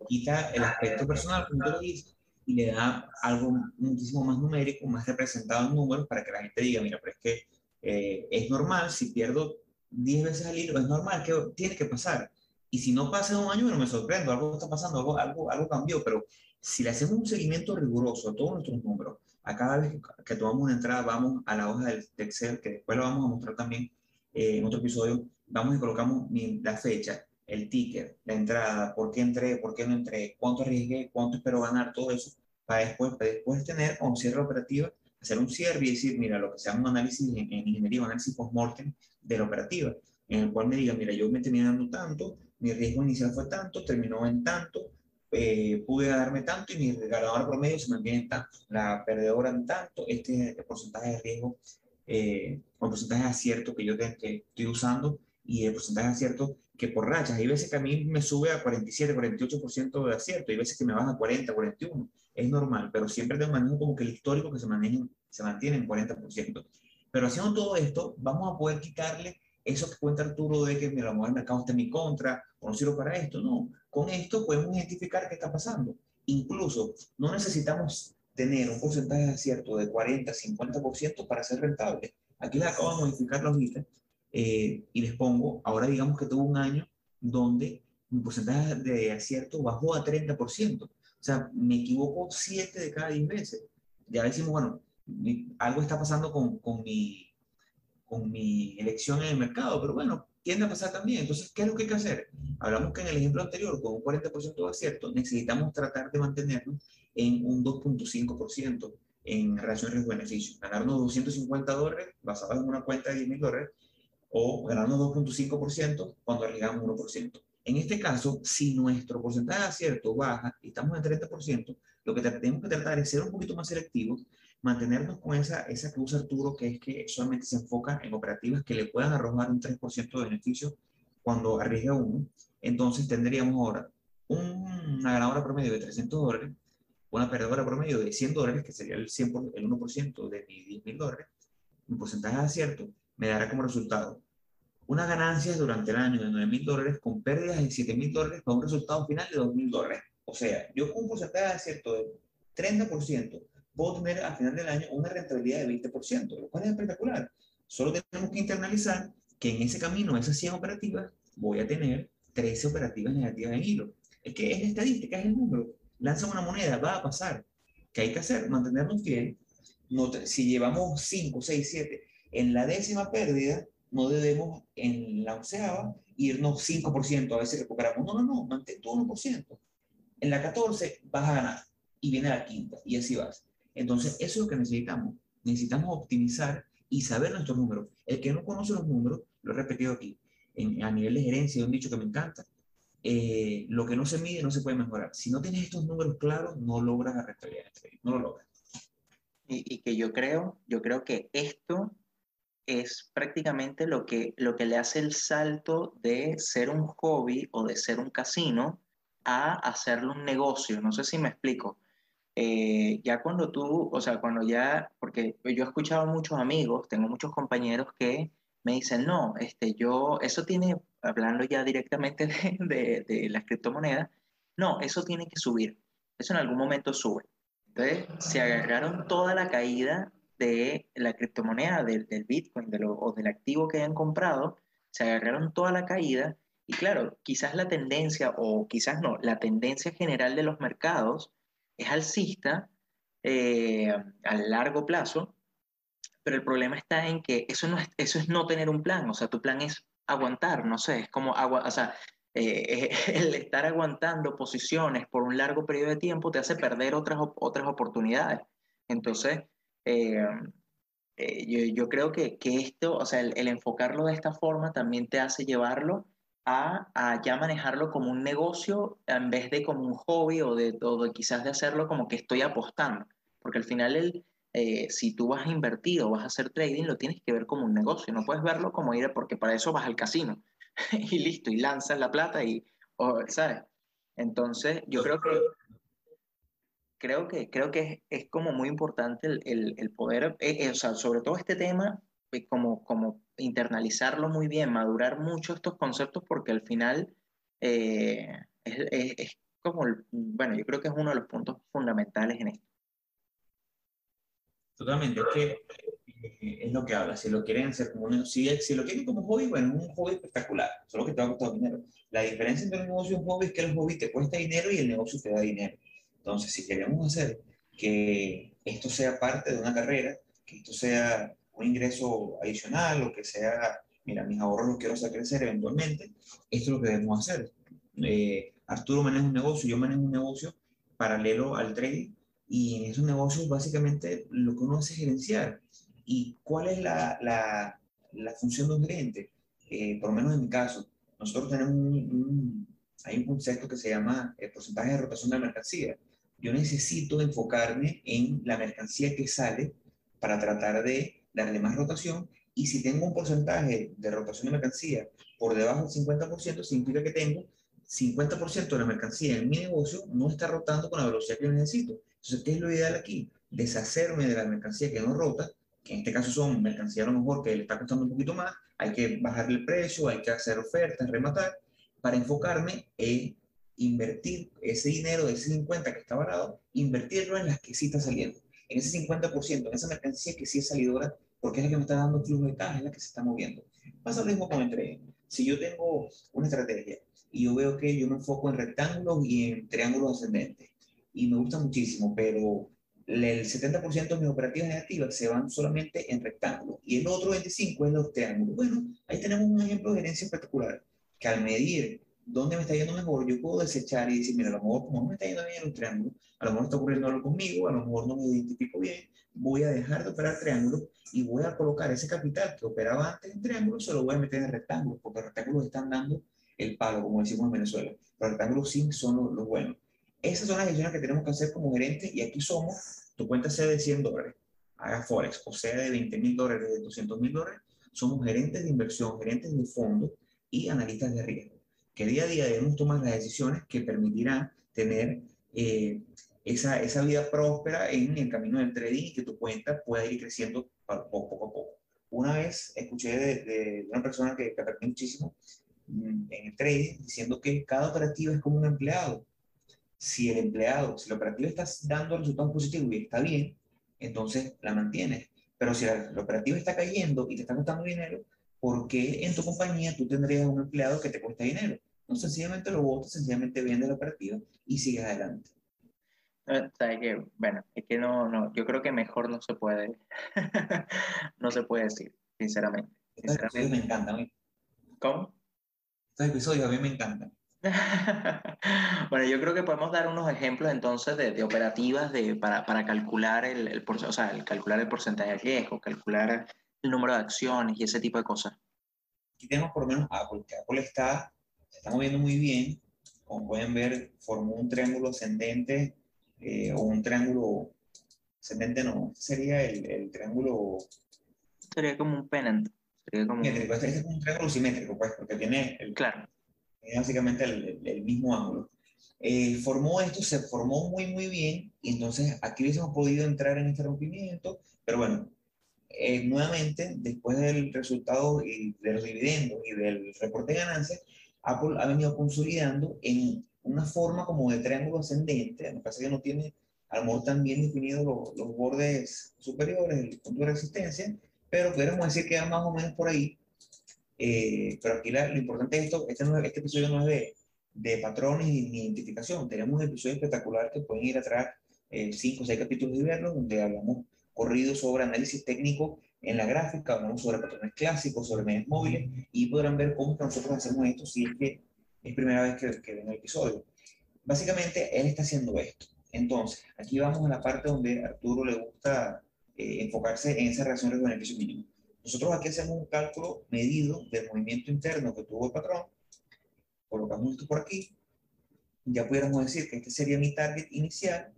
quita el aspecto personal, como tú dices, y le da algo muchísimo más numérico, más representado en números para que la gente diga, mira, pero es que eh, es normal, si pierdo 10 veces al hilo, es normal, que tiene que pasar. Y si no pasa un año, bueno, me sorprendo, algo está pasando, algo, algo, algo cambió, pero si le hacemos un seguimiento riguroso a todos nuestros números, a cada vez que, tomamos una entrada vamos a la hoja de Excel, que después lo vamos a mostrar también eh, en otro episodio, vamos y colocamos la fecha, el ticket, la entrada, por qué entré, por qué no entré, cuánto arriesgué, cuánto espero ganar, todo eso, para después, para después tener como cierre operativa, hacer un cierre y decir, mira, lo que se llama un análisis en, ingeniería, un análisis post-mortem de la operativa, en el cual me diga, mira, yo me terminé dando tanto, mi riesgo inicial fue tanto, terminó en tanto, eh, pude darme tanto y mi ganador promedio se mantiene en tanto, la perdedora en tanto, este es el porcentaje de riesgo eh, o el porcentaje de acierto que yo que estoy usando y el porcentaje de acierto que por rachas, hay veces que a mí me sube a 47, 48% de acierto, hay veces que me baja a 40, 41, es normal, pero siempre tengo manejo como que el histórico que se, maneja, se mantiene en 40%. Pero haciendo todo esto, vamos a poder quitarle eso que cuenta Arturo de que mira, el mercado está en mi contra o no sirvo para esto, no. Con esto podemos identificar qué está pasando. Incluso no necesitamos tener un porcentaje de acierto de 40, 50% para ser rentable. Aquí les acabo de modificar los ítems eh, y les pongo, ahora digamos que tuvo un año donde mi porcentaje de acierto bajó a 30%. O sea, me equivoco 7 de cada 10 veces. Ya decimos, bueno, algo está pasando con, con, mi, con mi elección en el mercado, pero bueno, tiende a pasar también. Entonces, ¿qué es lo que hay que hacer? Hablamos que en el ejemplo anterior, con un 40% de acierto, necesitamos tratar de mantenernos en un 2.5% en relación riesgo-beneficio. Ganarnos 250 dólares basados en una cuenta de 10 mil dólares o ganarnos 2.5% cuando arriesgamos 1%. En este caso, si nuestro porcentaje de acierto baja y estamos en 30%, lo que tenemos que tratar es ser un poquito más selectivos mantenernos con esa, esa que usa Arturo, que es que solamente se enfoca en operativas que le puedan arrojar un 3% de beneficio cuando arriesga uno. Entonces tendríamos ahora una ganadora promedio de 300 dólares, una perdedora promedio de 100 dólares, que sería el, 100 el 1% de mis 10 mil dólares. Un porcentaje de acierto me dará como resultado unas ganancias durante el año de 9 mil dólares con pérdidas de 7 mil dólares para un resultado final de 2 mil dólares. O sea, yo con un porcentaje de acierto de 30%, puedo tener al final del año una rentabilidad de 20%, lo cual es espectacular. Solo tenemos que internalizar que en ese camino, esas 100 operativas, voy a tener 13 operativas negativas en hilo. Es que es la estadística, es el número. Lanza una moneda, va a pasar. ¿Qué hay que hacer? Mantenernos fiel. No si llevamos 5, 6, 7, en la décima pérdida, no debemos en la onceava irnos 5%, a veces recuperamos. No, no, no, mantén tu 1%. En la 14 vas a ganar y viene la quinta y así vas. Entonces, eso es lo que necesitamos. Necesitamos optimizar y saber nuestros números. El que no conoce los números, lo he repetido aquí, a nivel de gerencia, un dicho que me encanta, eh, lo que no se mide no se puede mejorar. Si no tienes estos números claros, no logras la rentabilidad, no lo logras. Y, y, que yo creo, yo creo que esto es prácticamente lo que, lo que le hace el salto de ser un hobby o de ser un casino a hacerlo un negocio. No sé si me explico. Eh, ya cuando tú, o sea, cuando ya, porque yo he escuchado a muchos amigos, tengo muchos compañeros que me dicen, no, este, yo, eso tiene, hablando ya directamente de, de, de las criptomonedas, no, eso tiene que subir, eso en algún momento sube. Entonces, se agarraron toda la caída de la criptomoneda, del, Bitcoin o del activo que hayan comprado, se agarraron toda la caída y claro, quizás la tendencia, o quizás no, la tendencia general de los mercados es alcista eh, a largo plazo, pero el problema está en que eso, no es, eso es no tener un plan, o sea, tu plan es aguantar, no sé, es como agua, o sea, eh, el estar aguantando posiciones por un largo periodo de tiempo te hace perder otras, otras oportunidades. Entonces, eh, eh, yo, yo, creo que, que, esto, o sea, el, el, enfocarlo de esta forma también te hace llevarlo a, ya manejarlo como un negocio en vez de como un hobby o de, o de quizás de hacerlo como que estoy apostando. Porque al final, el, eh, si tú vas a invertir o vas a hacer trading, lo tienes que ver como un negocio. No puedes verlo como ir, porque para eso vas al casino y listo, y lanzas la plata y, o, ¿sabes? Entonces, yo creo que creo que, creo que es, es como muy importante el, el, poder, eh, eh, o sea, sobre todo este tema, como, como internalizarlo muy bien, madurar mucho estos conceptos, porque al final eh, es, es, es, como, bueno, yo creo que es uno de los puntos fundamentales en esto. Totalmente, es que es lo que habla, si lo quieren hacer como un si, si lo quieren como hobby, bueno, es un hobby espectacular, solo que te va a costar dinero. La diferencia entre un negocio y un hobby es que el hobby te cuesta dinero y el negocio te da dinero. Entonces, si queremos hacer que esto sea parte de una carrera, que esto sea un ingreso adicional o que sea, mira, mis ahorros los quiero hacer crecer eventualmente, esto es lo que debemos hacer. Eh, Arturo maneja un negocio, yo manejo un negocio paralelo al trading y en esos negocios básicamente lo que uno hace es gerenciar. ¿Y cuál es la, la, función de un gerente? Eh, por lo menos en mi caso, nosotros tenemos un, un, hay un concepto que se llama el porcentaje de rotación de mercancía yo necesito enfocarme en la mercancía que sale para tratar de darle más rotación y si tengo un porcentaje de rotación de mercancía por debajo del 50%, significa que tengo 50% de la mercancía en mi negocio no está rotando con la velocidad que yo necesito. Entonces, ¿qué es lo ideal aquí? Deshacerme de la mercancía que no rota, que en este caso son mercancía a lo mejor que le está costando un poquito más, hay que bajarle el precio, hay que hacer ofertas, rematar, para enfocarme en invertir ese dinero de ese 50 que está varado, invertirlo en las que sí está saliendo. En ese 50%, en esa mercancía que sí es salidora, porque es la que me está dando flujo de caja, es la que se está moviendo. Pasa lo mismo con el trading. Si yo tengo una estrategia y yo veo que yo me enfoco en rectángulos y en triángulos ascendentes, y me gusta muchísimo, pero el 70% de mis operativas negativas se van solamente en rectángulos y el otro 25% es los triángulos. Bueno, ahí tenemos un ejemplo de gerencia espectacular, que al medir dónde me está yendo mejor, yo puedo desechar y decir, mira, a lo mejor como no me está yendo bien en un triángulo, a lo mejor está ocurriendo algo conmigo, a lo mejor no me identifico bien, voy a dejar de operar triángulos y voy a colocar ese capital que operaba antes en triángulos, se lo voy a meter en rectángulos, porque los rectángulos están dando el palo, como decimos en Venezuela. Los rectángulos sí son los, buenos. Esas son las decisiones que tenemos que hacer como gerente y aquí somos, tu cuenta sea de 100 dólares, haga Forex, o sea de 20 mil dólares, de 200 mil dólares, somos gerentes de inversión, gerentes de fondo y analistas de riesgo que día a día debemos tomar las decisiones que permitirán tener eh, esa, esa vida próspera en el camino del trading y que tu cuenta pueda ir creciendo poco, a poco. Una vez escuché de, de una persona que, que aprendí muchísimo mm, en el trading diciendo que cada operativa es como un empleado. Si el empleado, si la operativa está dando resultados positivos y está bien, entonces la mantienes. Pero si la, la operativa está cayendo y te está costando dinero, ¿por qué en tu compañía tú tendrías un empleado que te cuesta dinero? No, sencillamente lo votas, sencillamente vende la operativa y sigues adelante. O sea, que, bueno, es que no, no, yo creo que mejor no se puede, no se puede decir, sinceramente. sinceramente. Estos me encantan. ¿eh? ¿Cómo? Estos episodios a mí me encantan. bueno, yo creo que podemos dar unos ejemplos entonces de, de operativas de, para, para calcular el, el, o sea, el, calcular el porcentaje de riesgo, calcular el número de acciones y ese tipo de cosas. Aquí tenemos por lo menos Apple, que Apple está está moviendo muy bien. Como pueden ver, formó un triángulo ascendente eh, o un triángulo ascendente no, este sería el, el triángulo... Sería como un pennant. Sería como... Simétrico, este, este es un triángulo simétrico, pues, porque tiene, el, Claro. básicamente el, el- el mismo ángulo. Eh, formó esto, se formó muy, muy bien, y entonces aquí hubiésemos podido entrar en este rompimiento, pero bueno, eh, nuevamente, después del resultado y de los dividendos y del reporte de ganancias, Apple ha venido consolidando en una forma como de triángulo ascendente, me parece que no tiene a lo mejor tan bien definidos los, los bordes superiores, el punto de resistencia, pero pudiéramos decir que va más o menos por ahí. Eh, pero aquí la- lo importante es esto, este, no es- este episodio no es de, de patrones ni, identificación, tenemos un episodio espectacular que pueden ir atrás, eh, cinco o seis capítulos y verlos, donde hablamos corrido sobre análisis técnico en la gráfica, hablamos sobre patrones clásicos, sobre medios móviles, y podrán ver cómo es que nosotros hacemos esto si es que es primera vez que, que ven el episodio. Básicamente, él está haciendo esto. Entonces, aquí vamos a la parte donde a Arturo le gusta eh, enfocarse en esa relación de beneficio mínimo. Nosotros aquí hacemos un cálculo medido del movimiento interno que tuvo el patrón, colocamos esto por aquí, ya pudiéramos decir que este sería mi target inicial,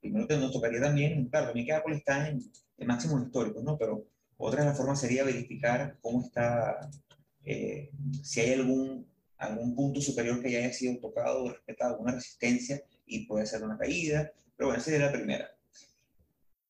primero que nos tocaría también, claro, que Apple está en máximos históricos, ¿no? Pero otra de las formas sería verificar cómo está, eh, si hay algún, algún punto superior que ya haya sido tocado o respetado, alguna resistencia y puede ser una caída, pero bueno, esa sería la primera.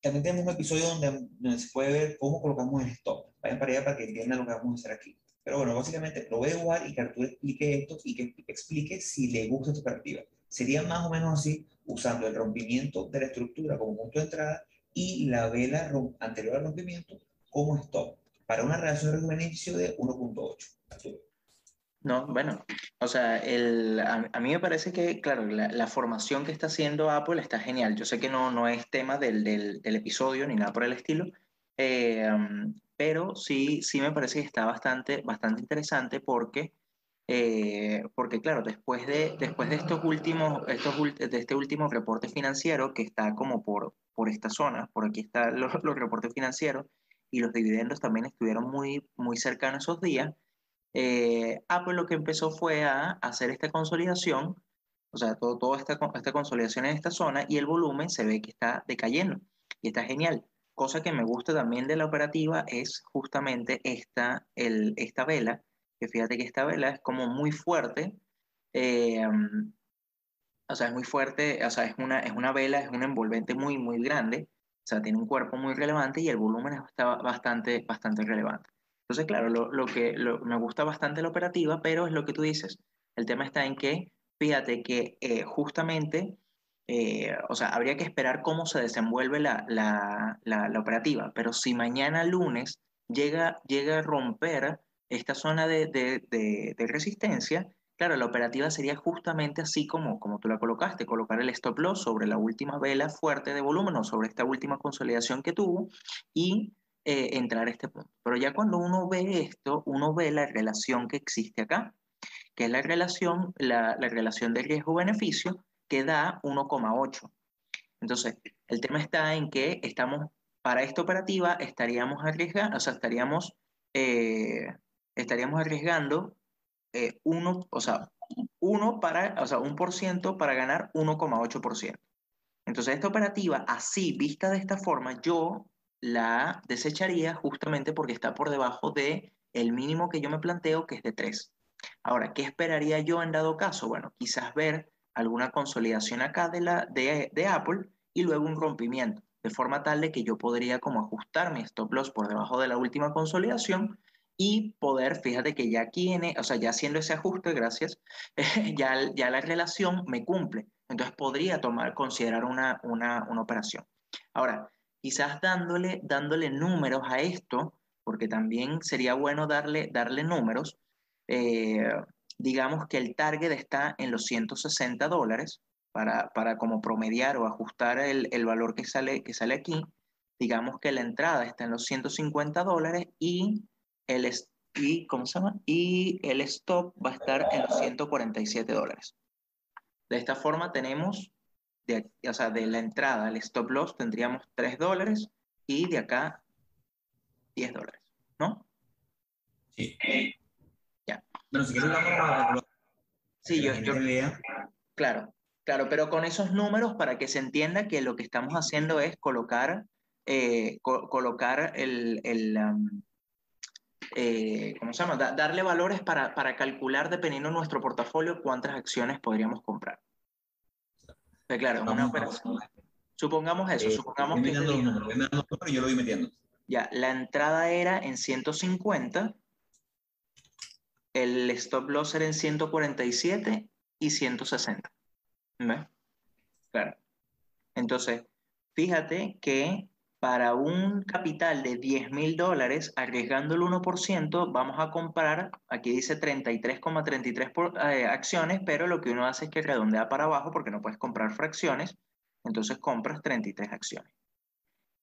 También tenemos un episodio donde, donde se puede ver cómo colocamos el stop. Vayan para allá para que entiendan lo que vamos a hacer aquí. Pero bueno, básicamente lo voy a jugar y que Arturo explique esto y que explique si le gusta esta operativa. Sería más o menos así, usando el rompimiento de la estructura como punto de entrada y la vela anterior al rompimiento como stop, para una relación de riesgo-beneficio de 1.8. Arturo. No, bueno, o sea, el, a, mí me parece que, claro, la, formación que está haciendo Apple está genial. Yo sé que no, no es tema del, del, episodio ni nada por el estilo, eh, pero sí, sí me parece que está bastante, bastante interesante porque, eh, porque claro, después de, después de estos últimos, estos, de este último reporte financiero que está como por, por esta zona, por aquí están los, los reportes financieros y los dividendos también estuvieron muy, muy cercanos esos días eh, Apple lo que empezó fue a hacer esta consolidación, o sea, todo, toda esta, con- esta consolidación en esta zona y el volumen se ve que está decayendo y está genial. Cosa que me gusta también de la operativa es justamente esta, el, esta vela, que fíjate que esta vela es como muy fuerte, eh, o sea, es muy fuerte, o sea, es una, es una vela, es un envolvente muy, muy grande, o sea, tiene un cuerpo muy relevante y el volumen está bastante, bastante relevante. Entonces, claro, lo, lo que me gusta bastante la operativa, pero es lo que tú dices. El tema está en que, fíjate que eh, justamente, eh, o sea, habría que esperar cómo se desenvuelve la, la, la, la operativa, pero si mañana lunes llega, llega a romper esta zona de, de, de, de resistencia, claro, la operativa sería justamente así como, como tú la colocaste, colocar el stop loss sobre la última vela fuerte de volumen o sobre esta última consolidación que tuvo y eh, entrar a este punto. Pero ya cuando uno ve esto, uno ve la relación que existe acá, que es la relación, la, la relación de riesgo-beneficio que da 1,8. Entonces, el tema está en que estamos, para esta operativa, estaríamos arriesgando, o sea, estaríamos, eh, estaríamos arriesgando eh, uno, o sea, uno para, o sea, un por ciento para ganar 1,8%. Entonces, esta operativa, así, vista de esta forma, yo la desecharía justamente porque está por debajo de el mínimo que yo me planteo, que es de 3. Ahora, ¿qué esperaría yo en dado caso? Bueno, quizás ver alguna consolidación acá de, la, de, de Apple y luego un rompimiento, de forma tal de que yo podría como ajustar mi stop loss por debajo de la última consolidación y poder, fíjate que ya aquí, en, o sea, ya haciendo ese ajuste, gracias, ya, ya la relación me cumple. Entonces podría tomar, considerar una, una, una operación. Ahora, quizás dándole, dándole números a esto, porque también sería bueno darle, darle números, eh, digamos que el target está en los 160 dólares para, para como promediar o ajustar el, el valor que sale, que sale aquí. Digamos que la entrada está en los 150 dólares y el, y, ¿cómo se llama? y el stop va a estar en los 147 dólares. De esta forma tenemos, de, o sea, de la entrada al stop loss tendríamos 3 dólares y de acá 10 dólares, ¿no? Sí. Ya. Bueno, si quieres vamos a... Sí, yo, yo, claro, claro. Pero con esos números para que se entienda que lo que estamos haciendo es colocar, eh, colocar el, el eh, ¿cómo se llama? darle valores para, para, calcular, dependiendo de nuestro portafolio, cuántas acciones podríamos comprar. Pues claro, una operación. Supongamos eso, eh, supongamos que... Los números, yo lo voy metiendo. Ya, la entrada era en 150, el stop loss era en 147 y 160. ¿Ves? Claro. Entonces, fíjate que para un capital de 10 mil dólares, arriesgando el 1%, vamos a comprar, aquí dice 33,33 eh, acciones, pero lo que uno hace es que redondea para abajo porque no puedes comprar fracciones, entonces compras 33 acciones.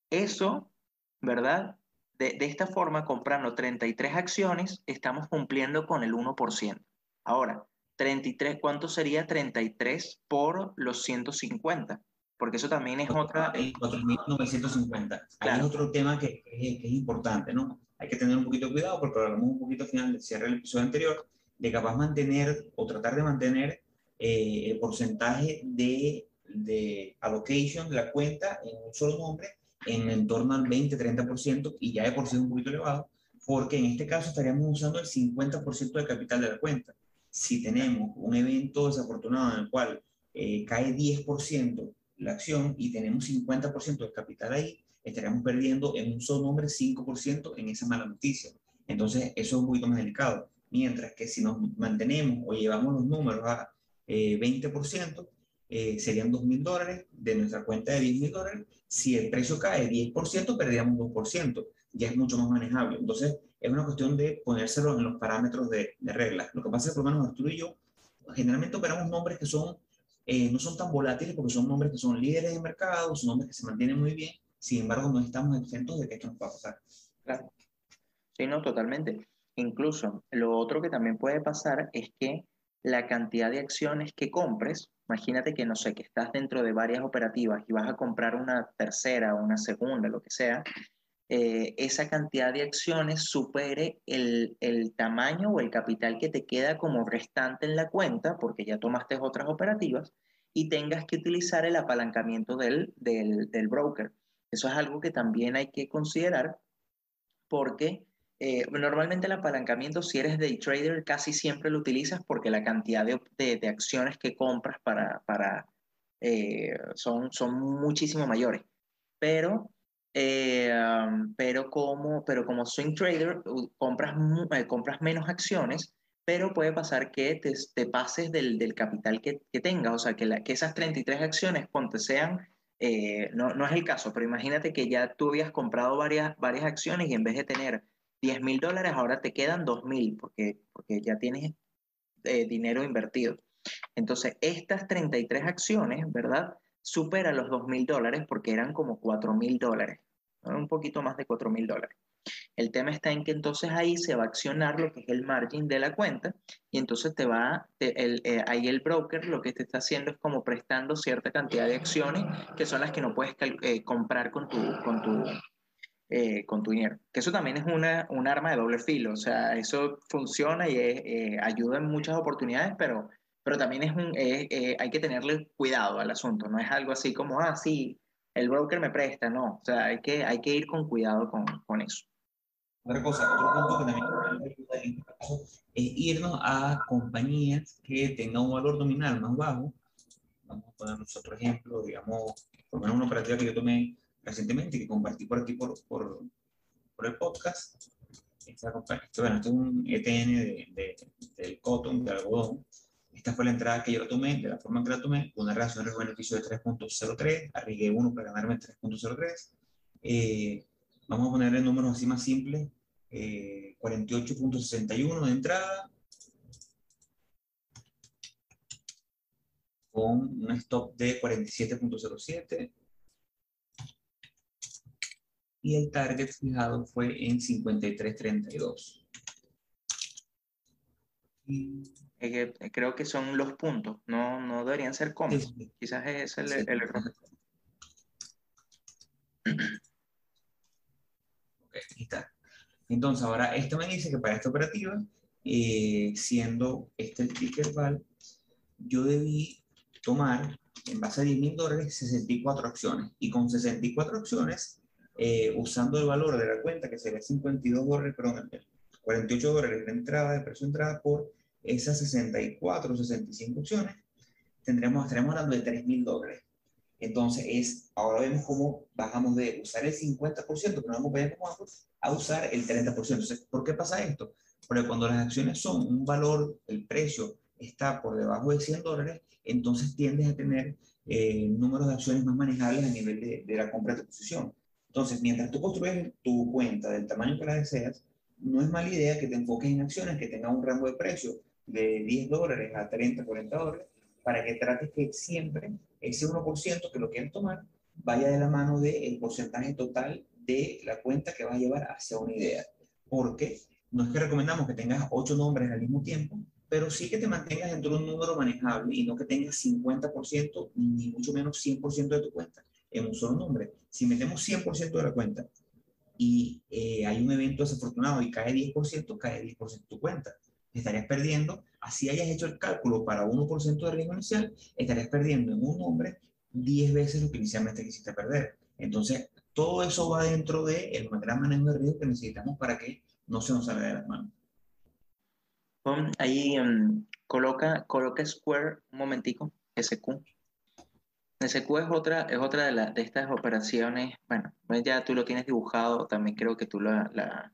Eso, ¿verdad? De, de esta forma, comprando 33 acciones, estamos cumpliendo con el 1%. Ahora, 33, ¿cuánto sería 33 por los 150? Porque eso también es otra... 4.950. Hay otro tema que, es, importante, ¿no? Hay que tener un poquito de cuidado porque hablamos un poquito al final del cierre del episodio anterior, de capaz mantener o tratar de mantener eh, el porcentaje de, de allocation de la cuenta en un solo nombre en, en torno al 20-30% y ya de por sí es un poquito elevado, porque en este caso estaríamos usando el 50% del capital de la cuenta. Si tenemos un evento desafortunado en el cual eh, cae 10% la acción y tenemos 50% del capital ahí, estaríamos perdiendo en un solo nombre 5% en esa mala noticia. Entonces, eso es un poquito más delicado. Mientras que si nos mantenemos o llevamos los números a 20%, eh, eh, serían 2 mil dólares de nuestra cuenta de 10 mil dólares. Si el precio cae 10%, perderíamos 2%. Ya es mucho más manejable. Entonces, es una cuestión de ponérselo en los parámetros de, de reglas. Lo que pasa es que, por lo menos, Arturo y yo, generalmente operamos nombres que son eh, no son tan volátiles porque son nombres que son líderes de mercado, son nombres que se mantienen muy bien, sin embargo no estamos exentos de que esto nos pueda pasar. Claro. Sí, no, totalmente. Incluso lo otro que también puede pasar es que la cantidad de acciones que compres, imagínate que no sé, que estás dentro de varias operativas y vas a comprar una tercera o una segunda, lo que sea, eh, esa cantidad de acciones supere el, el, tamaño o el capital que te queda como restante en la cuenta, porque ya tomaste otras operativas, y tengas que utilizar el apalancamiento del, del, del broker. Eso es algo que también hay que considerar porque eh, normalmente el apalancamiento, si eres day trader, casi siempre lo utilizas porque la cantidad de, de, acciones que compras para, para, eh, son, son muchísimo mayores. Pero eh, pero, como, pero como swing trader, compras, eh, compras menos acciones, pero puede pasar que te, te pases del, del capital que, que, tengas. O sea, que, la, que esas 33 acciones, ponte sean, eh, no, no es el caso, pero imagínate que ya tú habías comprado varias, varias acciones y en vez de tener 10 mil dólares, ahora te quedan 2 mil, porque, porque ya tienes dinero invertido. Entonces, estas 33 acciones, ¿verdad? Supera los 2 mil dólares porque eran como 4 mil dólares, un poquito más de 4 mil dólares. El tema está en que entonces ahí se va a accionar lo que es el margin de la cuenta y entonces te va, el, eh, ahí el broker lo que te está haciendo es como prestando cierta cantidad de acciones que son las que no puedes eh, comprar con tu, con, tu, eh, con tu dinero. Que eso también es una, un arma de doble filo, o sea, eso funciona y ayuda en muchas oportunidades, pero pero también es un, eh, hay que tenerle cuidado al asunto, no es algo así como, ah, sí, el broker me presta, no, o sea, hay que, hay que ir con cuidado con, con eso. Otra cosa, otro punto que también es irnos a compañías que tengan un valor nominal más bajo. Vamos a poner otro ejemplo, digamos, por lo menos una operativa que yo tomé recientemente que compartí por aquí por, por, por el podcast. Esta, bueno, este es un ETN de, de, del cotton, de algodón, esta fue la entrada que yo tomé, de la forma que la tomé, una relación de beneficio de 3.03, arriesgué 1 para ganarme 3.03. Eh, vamos a ponerle números así más simples, 48.61 eh, de entrada, con un stop de 47.07 y el target fijado fue en 53.32. Eh, creo que son los puntos, no, no deberían ser comas. Quizás es el, el error. está. Entonces, ahora esto me dice que para esta operativa, eh, siendo este el ticker val, yo debí tomar en base a 10 mil dólares, 64 acciones. Y con 64 acciones, eh, usando el valor de la cuenta, que sería 52 dólares, perdón, 48 dólares de entrada, de precio de entrada por esas 64 o 65 opciones, tendremos, estaremos hablando de 3 mil dólares. Entonces, es, ahora vemos cómo bajamos de usar el 50%, pero no vamos a usar el 30%. Entonces, ¿por qué pasa esto? Porque cuando las acciones son un valor, el precio está por debajo de 100 dólares, entonces tiendes a tener eh, números de acciones más manejables a nivel de, de la compra de tu posición. Entonces, mientras tú construyes tu cuenta del tamaño que la deseas, no es mala idea que te enfoques en acciones que tengan un rango de precio de 10 dólares a 30, 40 dólares, para que trates que siempre ese 1% que lo quieres tomar vaya de la mano del porcentaje total de la cuenta que vas a llevar hacia una idea. Porque no es que recomendamos que tengas 8 nombres al mismo tiempo, pero sí que te mantengas dentro de un número manejable y no que tengas 50% ni mucho menos 100% de tu cuenta en un solo nombre. Si metemos 100% de la cuenta y eh, hay un evento desafortunado y cae 10%, cae 10% de tu cuenta. Estarías perdiendo, así hayas hecho el cálculo para 1% de riesgo inicial, estarías perdiendo en un nombre 10 veces lo que inicialmente quisiste perder. Entonces, todo eso va dentro del el gran manejo de riesgo que necesitamos para que no se nos salga de las manos. ahí um, coloca, coloca Square un momentico, SQ. SQ es otra, es otra de, la, de estas operaciones, bueno, ya tú lo tienes dibujado, también creo que tú la...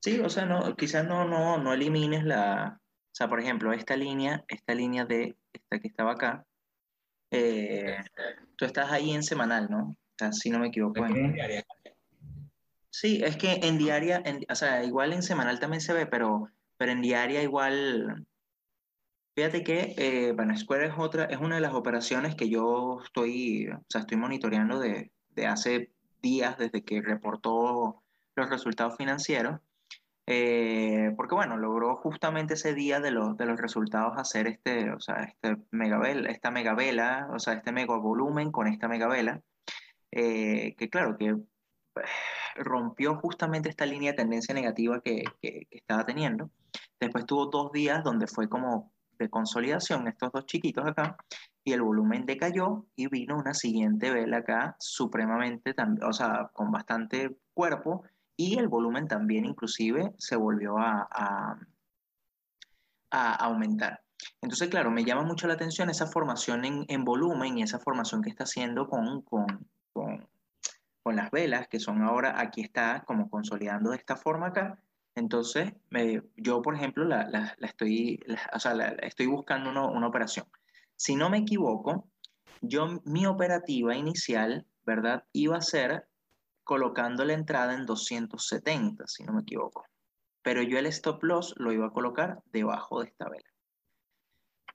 Sí, o sea, no, quizás no, no, no elimines la, o sea, por ejemplo, esta línea, esta línea de, esta que estaba acá, eh, tú estás ahí en semanal, ¿no? O sea, si no me equivoco. En diaria. Sí, es que en diaria, o sea, igual en semanal también se ve, pero, pero en diaria igual, Fíjate que, eh, bueno, Square es otra, es una de las operaciones que yo estoy, o sea, estoy monitoreando de, de hace días desde que reportó los resultados financieros, eh, porque bueno, logró justamente ese día de, los, de los resultados hacer este, o sea, este megavela, esta megavela, o sea, este mega volumen con esta megavela, eh, que claro, que rompió justamente esta línea de tendencia negativa que, que, que estaba teniendo. Después tuvo dos días donde fue como de consolidación, estos dos chiquitos acá, y el volumen decayó y vino una siguiente vela acá supremamente, o sea, con bastante cuerpo, y el volumen también inclusive se volvió a, a, aumentar. Entonces, claro, me llama mucho la atención esa formación en, en volumen y esa formación que está haciendo con, con, con, las velas, que son ahora, aquí está como consolidando de esta forma acá, entonces, yo, por ejemplo, la, estoy, o sea, estoy buscando una operación. Si no me equivoco, yo mi operativa inicial, ¿verdad? Iba a ser colocando la entrada en 270, si no me equivoco. Pero yo el stop loss lo iba a colocar debajo de esta vela.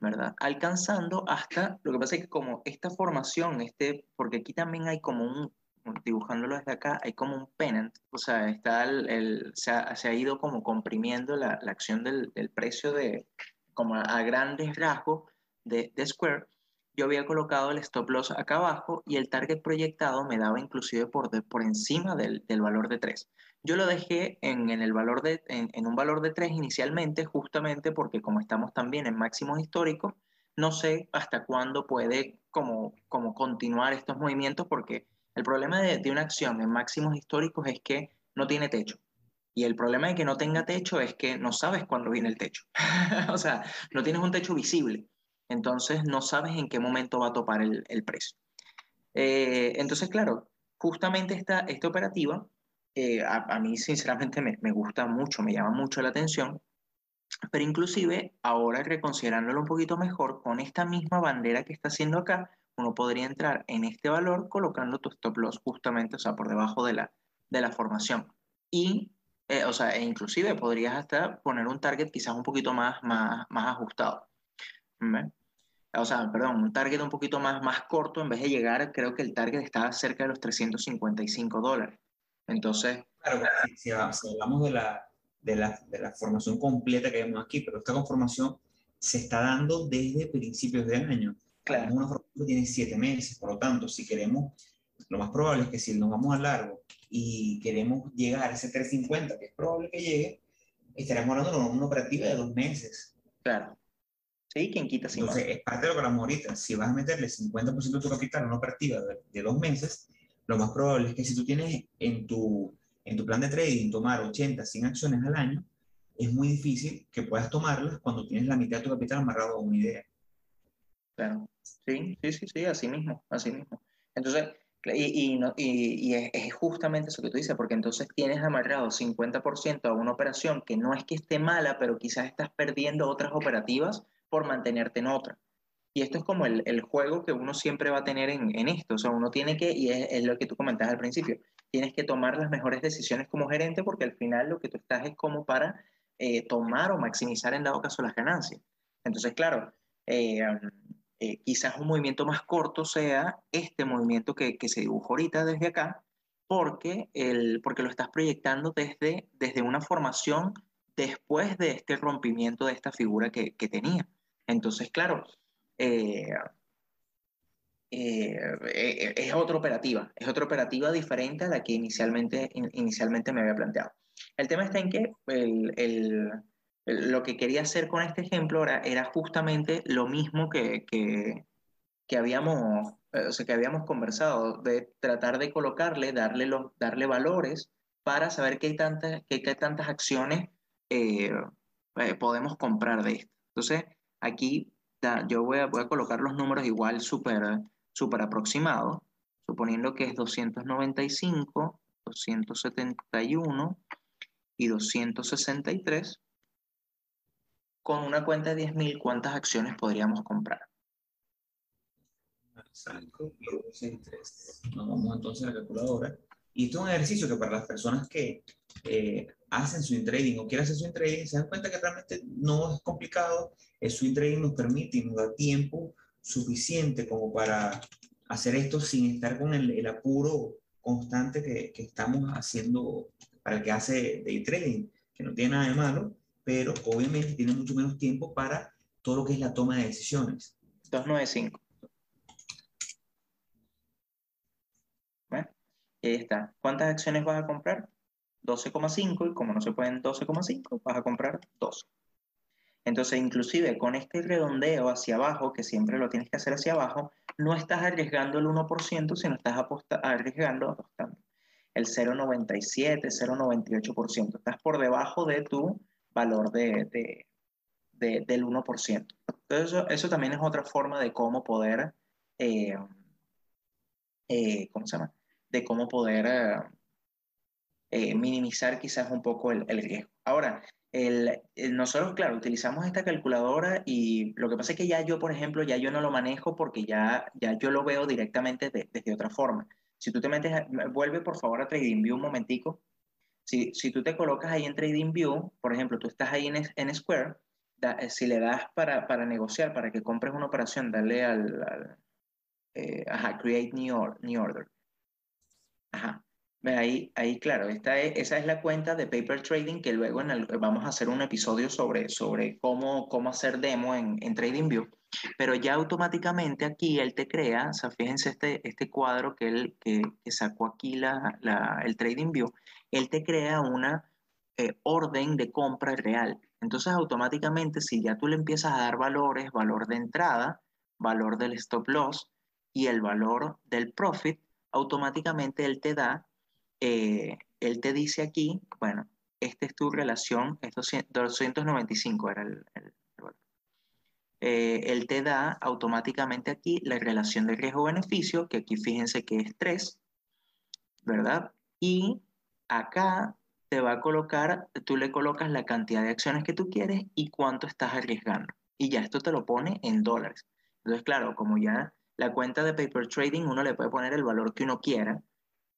¿verdad? Alcanzando hasta, lo que pasa es que como esta formación, este, porque aquí también hay como un, dibujándolo desde acá, hay como un pennant, o sea, está el, se, ha, ido como comprimiendo la, acción del, precio de, como a, grandes rasgos de, Square. Yo había colocado el stop loss acá abajo y el target proyectado me daba inclusive por, por encima del, del, valor de 3. Yo lo dejé en, en el valor de, en, un valor de 3 inicialmente, justamente porque como estamos también en máximos históricos, no sé hasta cuándo puede como, como continuar estos movimientos porque el problema de, de, una acción en máximos históricos es que no tiene techo. Y el problema de que no tenga techo es que no sabes cuándo viene el techo. o sea, no tienes un techo visible. Entonces no sabes en qué momento va a topar el, el precio. Eh, entonces, claro, justamente esta, esta operativa, eh, a, mí sinceramente me, me gusta mucho, me llama mucho la atención, pero inclusive ahora reconsiderándolo un poquito mejor, con esta misma bandera que está haciendo acá, uno podría entrar en este valor colocando tu stop loss justamente, o sea, por debajo de la, de la formación. Y, eh, o sea, e inclusive podrías hasta poner un target quizás un poquito más, más, más ajustado. ¿Ve? O sea, perdón, un target un poquito más, más corto, en vez de llegar, creo que el target está cerca de los 355 dólares. Entonces... Claro, si, si, hablamos de la, de, la, de la formación completa que vemos aquí, pero esta conformación se está dando desde principios de año. Claro. Una formación que tiene siete meses, por lo tanto, si queremos, lo más probable es que si nos vamos a largo y queremos llegar a ese 350, que es probable que llegue, estaremos hablando de una operativa de dos meses. Claro. Sí, quien quita sin Entonces, es parte de lo que hablamos ahorita. Si vas a meterle 50% de tu capital a una operativa de, dos meses, lo más probable es que si tú tienes en tu, en tu plan de trading tomar 80, 100 acciones al año, es muy difícil que puedas tomarlas cuando tienes la mitad de tu capital amarrado a una idea. Claro, sí, sí, sí, sí, así mismo, así mismo. Entonces, y, y, es, justamente eso que tú dices, porque entonces tienes amarrado 50% a una operación que no es que esté mala, pero quizás estás perdiendo otras operativas por mantenerte en otra. Y esto es como el, el juego que uno siempre va a tener en, en, esto. O sea, uno tiene que, y es, es, lo que tú comentabas al principio, tienes que tomar las mejores decisiones como gerente porque al final lo que tú estás es como para eh, tomar o maximizar en dado caso las ganancias. Entonces, claro, eh, eh, quizás un movimiento más corto sea este movimiento que, que se dibuja ahorita desde acá, porque, el, porque lo estás proyectando desde, desde una formación después de este rompimiento de esta figura que, que tenía. Entonces, claro, eh, eh, es otra operativa, es otra operativa diferente a la que inicialmente, inicialmente me había planteado. El tema está en que el, el, lo que quería hacer con este ejemplo era, era justamente lo mismo que, que, que habíamos, eh, o sea, que habíamos conversado, de tratar de colocarle, darle, los, darle valores para saber qué, tantas, qué, qué tantas acciones eh, eh, podemos comprar de esto. Entonces, aquí yo voy a, voy a colocar los números igual súper super aproximados, suponiendo que es 295, 271 y 263 con una cuenta de 10.000, ¿cuántas acciones podríamos comprar? 5 y 203. Nos vamos entonces a la calculadora. Y esto es un ejercicio que para las personas que eh, hacen swing trading o quieren hacer swing trading, se dan cuenta que realmente no es complicado. El swing trading nos permite y nos da tiempo suficiente como para hacer esto sin estar con el, el apuro constante que, que, estamos haciendo para el que hace day trading, que no tiene nada de malo, pero obviamente tiene mucho menos tiempo para todo lo que es la toma de decisiones. 295. ¿Ves? Ahí está. ¿Cuántas acciones vas a comprar? 12,5 y como no se pueden 12,5, vas a comprar 12. Entonces, inclusive con este redondeo hacia abajo, que siempre lo tienes que hacer hacia abajo, no estás arriesgando el 1%, sino estás arriesgando apostando el 0,97, 0,98%. Estás por debajo de tu valor de, de, de, del 1%. Entonces, eso, eso, también es otra forma de cómo poder, eh, eh, ¿cómo se llama? De cómo poder eh, minimizar quizás un poco el, riesgo. Ahora, nosotros, claro, utilizamos esta calculadora y lo que pasa es que ya yo, por ejemplo, ya yo no lo manejo porque ya, ya yo lo veo directamente desde otra forma. Si tú te metes, vuelve por favor a TradingView un momentico si, si tú te colocas ahí en TradingView, por ejemplo, tú estás ahí en, en Square, eh, si le das para, para, negociar, para que compres una operación, dale al, eh, Create new, new, Order. Ajá. Ahí, ahí, claro, esta es, esa es la cuenta de Paper Trading que luego en el, vamos a hacer un episodio sobre, sobre cómo, cómo hacer demo en, en TradingView. Pero ya automáticamente aquí él te crea, o sea, fíjense este, este cuadro que él que, sacó aquí la, la, el TradingView, él te crea una eh, orden de compra real. Entonces automáticamente si ya tú le empiezas a dar valores, valor de entrada, valor del stop loss y el valor del profit, automáticamente él te da, eh, él te dice aquí, bueno, esta es tu relación, es 295 era el, el, eh, él te da automáticamente aquí la relación de riesgo-beneficio, que aquí fíjense que es 3, ¿verdad? Y acá te va a colocar, tú le colocas la cantidad de acciones que tú quieres y cuánto estás arriesgando. Y ya esto te lo pone en dólares. Entonces, claro, como ya la cuenta de paper trading, uno le puede poner el valor que uno quiera,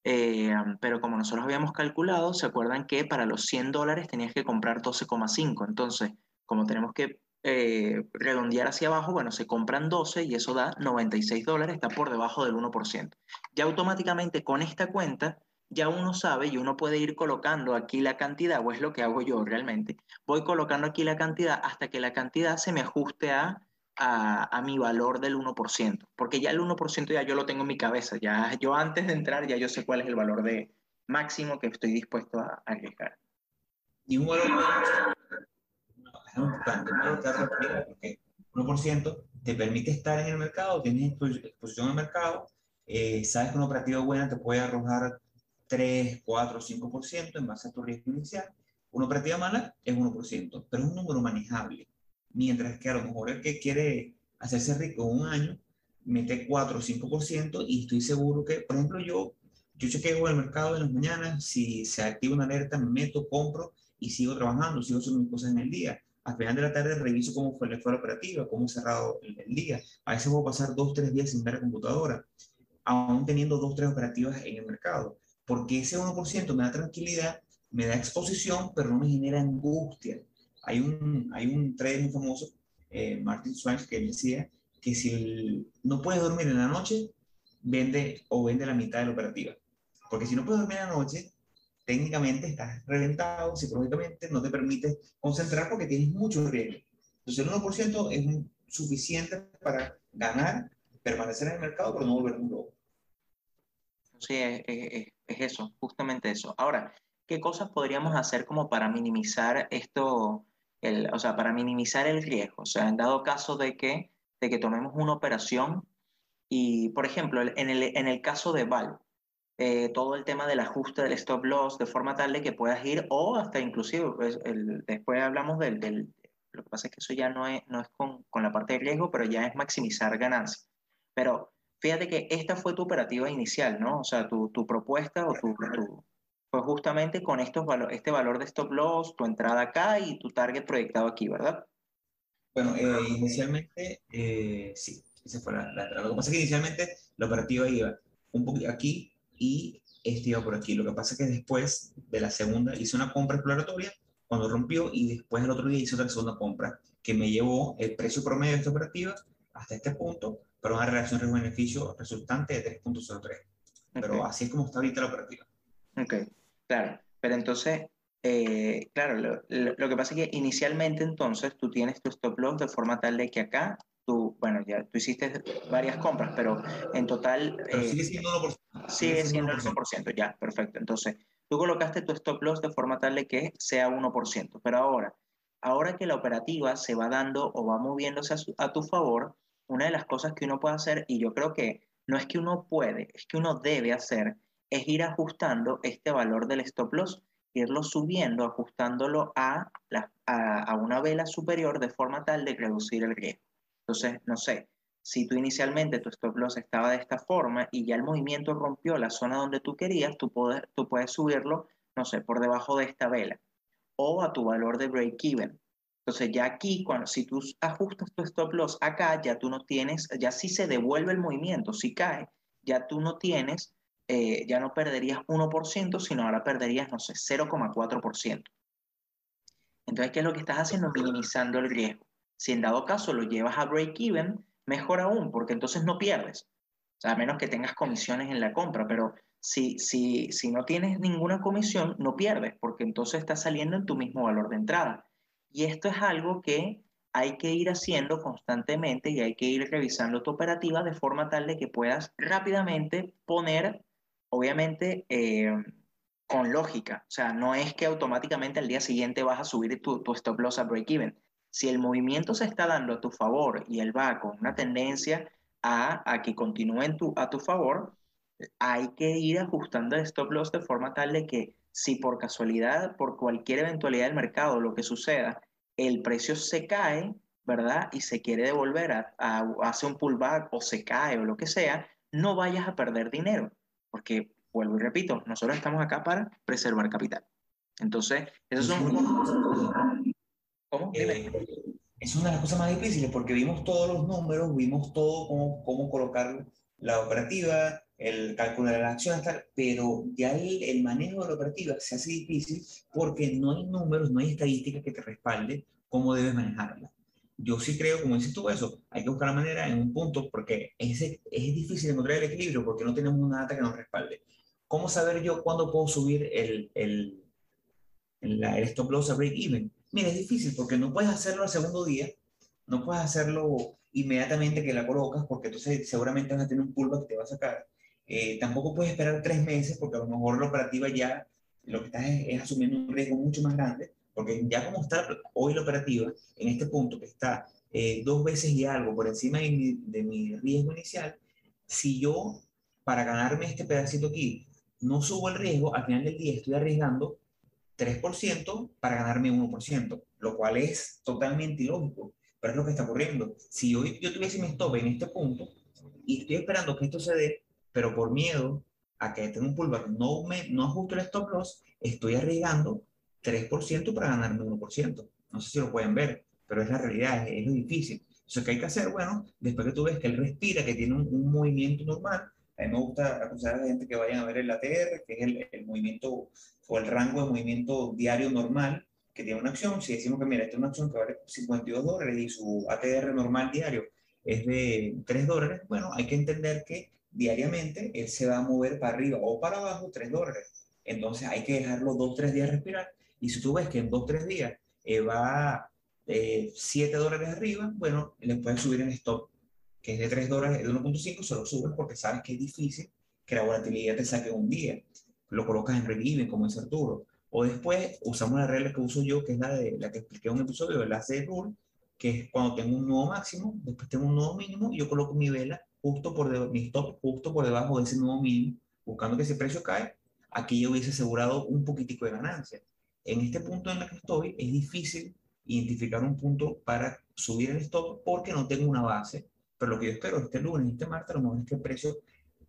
eh, pero como nosotros habíamos calculado, se acuerdan que para los 100 dólares tenías que comprar 12,5. Entonces, como tenemos que eh, redondear hacia abajo, bueno, se compran 12 y eso da 96 dólares, está por debajo del 1%. Ya automáticamente con esta cuenta ya uno sabe y uno puede ir colocando aquí la cantidad, o es lo que hago yo realmente. Voy colocando aquí la cantidad hasta que la cantidad se me ajuste a, a, mi valor del 1%, porque ya el 1% ya yo lo tengo en mi cabeza, ya yo antes de entrar ya yo sé cuál es el valor de máximo que estoy dispuesto a, arriesgar. Y un valor es importante, porque 1% te permite estar en el mercado, tienes exposición al mercado, eh, sabes que una operativa buena te puede arrojar 3, 4, 5% en base a tu riesgo inicial. Una operativa mala es 1%, pero es un número manejable. Mientras que a lo mejor el que quiere hacerse rico un año, mete 4 o 5% y estoy seguro que, por ejemplo, yo, yo chequeo el mercado en las mañanas, si se activa una alerta, me meto, compro y sigo trabajando, sigo haciendo mis cosas en el día. Al final de la tarde reviso cómo fue, fue la operativa, cómo he cerrado el, el día. A veces puedo pasar dos, tres días sin ver la computadora, aún teniendo dos, tres operativas en el mercado. Porque ese 1% me da tranquilidad, me da exposición, pero no me genera angustia. Hay un, hay un trader muy famoso, eh, Martin Swank, que decía que si no puedes dormir en la noche, vende o vende la mitad de la operativa. Porque si no puedes dormir en la noche, técnicamente estás reventado, psicológicamente no te permite concentrar porque tienes mucho riesgo. Entonces el 1% es suficiente para ganar, permanecer en el mercado, pero no volver un lobo. Sí, es, es, es, eso, justamente eso. Ahora, ¿qué cosas podríamos hacer como para minimizar esto, el, o sea, para minimizar el riesgo? O sea, en dado caso de que de que tomemos una operación y, por ejemplo, en el, en el caso de Val, eh, todo el tema del ajuste del stop loss de forma tal de que puedas ir o hasta inclusive, pues, el, después hablamos del, del, lo que pasa es que eso ya no es, no es con, con la parte de riesgo, pero ya es maximizar ganancias. Pero fíjate que esta fue tu operativa inicial, ¿no? O sea, tu, tu propuesta o tu, tu, fue justamente con estos valor, este valor de stop loss, tu entrada acá y tu target proyectado aquí, ¿verdad? Bueno, eh, inicialmente, eh, sí, esa fue la, la, Lo que pasa es que inicialmente la operativa iba un poquito aquí y este iba por aquí. Lo que pasa es que después de la segunda hice una compra exploratoria cuando rompió y después el otro día hice otra segunda compra que me llevó el precio promedio de esta operativa hasta este punto, pero una relación riesgo-beneficio resultante de 3.03. Okay. Pero así es como está ahorita la operativa. Ok, claro. Pero entonces, eh, claro, lo, lo, lo, que pasa es que inicialmente entonces tú tienes tu stop loss de forma tal de que acá tú, bueno, ya tú hiciste varias compras, pero en total... Pero eh, sigue siendo 1%. Sigue siendo el 1%, ya, perfecto. Entonces, tú colocaste tu stop loss de forma tal de que sea 1%, pero ahora, ahora que la operativa se va dando o va moviéndose a, su, a tu favor, una de las cosas que uno puede hacer, y yo creo que no es que uno puede, es que uno debe hacer, es ir ajustando este valor del stop loss irlo subiendo, ajustándolo a, la, a, una vela superior de forma tal de reducir el riesgo. Entonces, no sé, si tú inicialmente tu stop loss estaba de esta forma y ya el movimiento rompió la zona donde tú querías, tú puedes, tú puedes subirlo, no sé, por debajo de esta vela o a tu valor de break even. Entonces ya aquí, cuando, si tú ajustas tu stop loss acá, ya tú no tienes, ya si se devuelve el movimiento, si cae, ya tú no tienes eh, ya no perderías 1%, sino ahora perderías, no sé, 0,4%. Entonces, ¿qué es lo que estás haciendo? Minimizando el riesgo. Si en dado caso lo llevas a break-even, mejor aún, porque entonces no pierdes. O sea, a menos que tengas comisiones en la compra, pero si, si, si no tienes ninguna comisión, no pierdes, porque entonces estás saliendo en tu mismo valor de entrada. Y esto es algo que hay que ir haciendo constantemente y hay que ir revisando tu operativa de forma tal de que puedas rápidamente poner obviamente eh, con lógica. O sea, no es que automáticamente al día siguiente vas a subir tu, stop loss a break-even. Si el movimiento se está dando a tu favor y él va con una tendencia a, que continúe tu, a tu favor, hay que ir ajustando el stop loss de forma tal de que si por casualidad, por cualquier eventualidad del mercado, lo que suceda, el precio se cae, ¿verdad? Y se quiere devolver a, a hace un pullback o se cae o lo que sea, no vayas a perder dinero porque, vuelvo y repito, nosotros estamos acá para preservar capital. Entonces, esos son... ¿Cómo? Eh, es una de las cosas más difíciles porque vimos todos los números, vimos todo cómo, cómo colocar la operativa, el cálculo de las acciones, tal, pero ya el, el, manejo de la operativa se hace difícil porque no hay números, no hay estadísticas que te respalde cómo debes manejarla yo sí creo, como dices tú, eso, hay que buscar la manera en un punto, porque es, es difícil encontrar el equilibrio porque no tenemos una data que nos respalde. ¿Cómo saber yo cuándo puedo subir el, el, el, el stop loss a break even? Mira, es difícil porque no puedes hacerlo al segundo día, no puedes hacerlo inmediatamente que la colocas porque entonces seguramente vas a tener un pullback que te va a sacar. Eh, tampoco puedes esperar tres meses porque a lo mejor la operativa ya lo que estás es, es asumiendo un riesgo mucho más grande porque ya como está hoy la operativa, en este punto que está eh, dos veces y algo por encima de mi, de mi riesgo inicial, si yo, para ganarme este pedacito aquí, no subo el riesgo, al final del día estoy arriesgando 3% para ganarme 1%, lo cual es totalmente ilógico, pero es lo que está ocurriendo. Si yo, yo tuviese mi stop en este punto y estoy esperando que esto se dé, pero por miedo a que tenga un pullback no, me, no ajusto el stop loss, estoy arriesgando 3% para ganarme 1%. No sé si lo pueden ver, pero es la realidad, es, es lo difícil. Entonces, ¿qué hay que hacer? Bueno, después que tú ves que él respira, que tiene un, movimiento normal, a mí me gusta aconsejar a la gente que vayan a ver el ATR, que es el, el, movimiento o el rango de movimiento diario normal que tiene una acción. Si decimos que, mira, esta es una acción que vale 52 dólares y su ATR normal diario es de 3 dólares, bueno, hay que entender que diariamente él se va a mover para arriba o para abajo 3 dólares. Entonces hay que dejarlo 2, 3 días respirar. Y si tú ves que en 2, 3 días eh, va eh, 7 dólares arriba, bueno, le puedes subir el stop, que es de 3 dólares, de 1.5, se lo subes porque sabes que es difícil que la volatilidad te saque un día. Lo colocas en relieve, como dice Arturo. O después usamos la regla que uso yo, que es la, de, la que expliqué en un episodio, el AC Rule, que es cuando tengo un nuevo máximo, después tengo un nuevo mínimo, y yo coloco mi vela justo por debajo, mi stop justo por debajo de ese nuevo mínimo, buscando que ese precio cae, aquí yo hubiese asegurado un poquitico de ganancia. En este punto en el que estoy, es difícil identificar un punto para subir el stop porque no tengo una base, pero lo que yo espero este lunes, este martes, a lo mejor es que el precio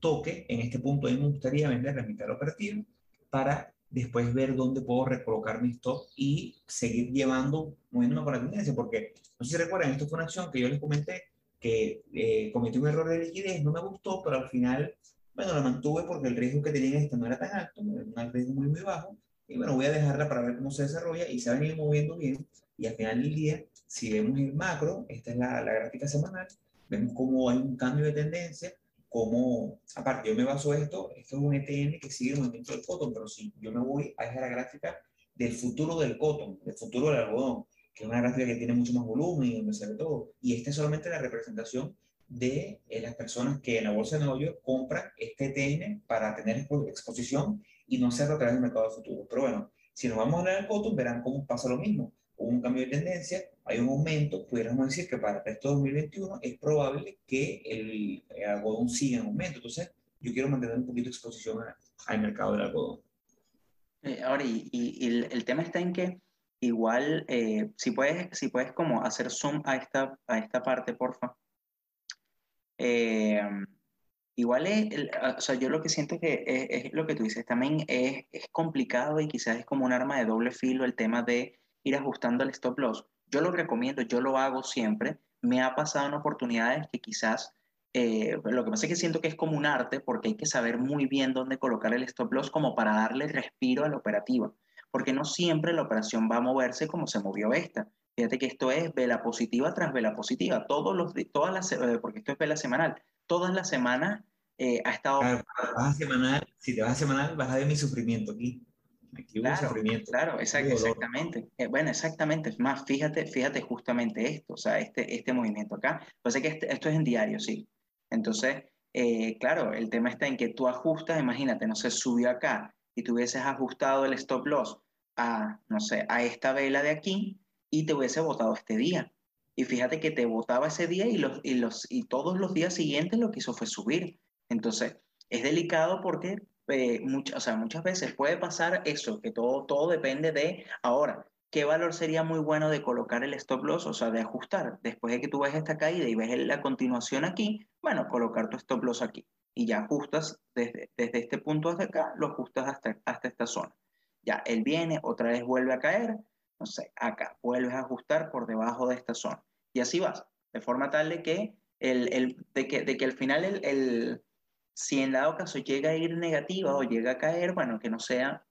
toque en este punto. A me gustaría vender la mitad operativa para después ver dónde puedo recolocar mi stop y seguir llevando, moviéndome con la tendencia, porque no sé si recuerdan, esto fue una acción que yo les comenté que eh, cometí un error de liquidez, no me gustó, pero al final, bueno, la mantuve porque el riesgo que tenía en esta no era tan alto, era un riesgo muy, muy bajo, y bueno, voy a dejarla para ver cómo se desarrolla y se va a ir moviendo bien, y al final del día, si vemos el macro, esta es la, la gráfica semanal, vemos cómo hay un cambio de tendencia, cómo, aparte yo me baso esto, esto es un ETN que sigue el movimiento del cotton, pero si yo me voy a esa gráfica del futuro del cotton, del futuro del algodón, que es una gráfica que tiene mucho más volumen y donde se ve todo. Y esta es solamente la representación de eh, las personas que en la bolsa de Nueva York compran este ETN para tener exposición y no hacerlo a través del mercado de futuro. Pero bueno, si nos vamos a hablar del cotton, verán cómo pasa lo mismo. Hubo un cambio de tendencia, hay un aumento, pudiéramos decir que para el resto de 2021 es probable que el, el algodón siga en aumento. Entonces, yo quiero mantener un poquito de exposición al mercado del algodón. Eh, ahora, y, y, y el, el, tema está en que igual, eh, si, puedes, si puedes como hacer zoom a esta, a esta parte, porfa. Eh, igual es, el, o sea, yo lo que siento que es, es, lo que tú dices, también es, es complicado y quizás es como un arma de doble filo el tema de ir ajustando el stop loss. Yo lo recomiendo, yo lo hago siempre. Me ha pasado en oportunidades que quizás eh, lo que pasa es que siento que es como un arte porque hay que saber muy bien dónde colocar el stop loss como para darle respiro a la operativa porque no siempre la operación va a moverse como se movió esta. Fíjate que esto es vela positiva tras vela positiva, todos los, todas las, eh, porque esto es vela semanal, todas las semanas eh, ha estado... Claro, vas a semanal, si te vas a semanal vas a ver mi sufrimiento aquí. Aquí claro, hubo sufrimiento. Claro, exact, exactamente. Eh, bueno, exactamente. Es más, fíjate, fíjate justamente esto, o sea, este, este movimiento acá. Pues es que este, esto es en diario, sí. Entonces, eh, claro, el tema está en que tú ajustas, imagínate, no sé, subió acá y tú hubieses ajustado el stop loss a, no sé, a esta vela de aquí y te hubiese votado este día. Y fíjate que te votaba ese día y, los, y, los, y todos los días siguientes lo que hizo fue subir. Entonces, es delicado porque eh, o sea, muchas veces puede pasar eso, que todo, todo depende de ahora. ¿Qué valor sería muy bueno de colocar el stop loss, o sea, de ajustar? Después de que tú ves esta caída y ves la continuación aquí, bueno, colocar tu stop loss aquí. Y ya ajustas desde, desde este punto hasta acá, lo ajustas hasta, hasta esta zona. Ya, él viene, otra vez vuelve a caer, no sé, acá, vuelves a ajustar por debajo de esta zona. Y así vas, de forma tal de que, el, el, de que, de que al final, el, el, si en dado caso llega a ir negativa o llega a caer, bueno, que no sea,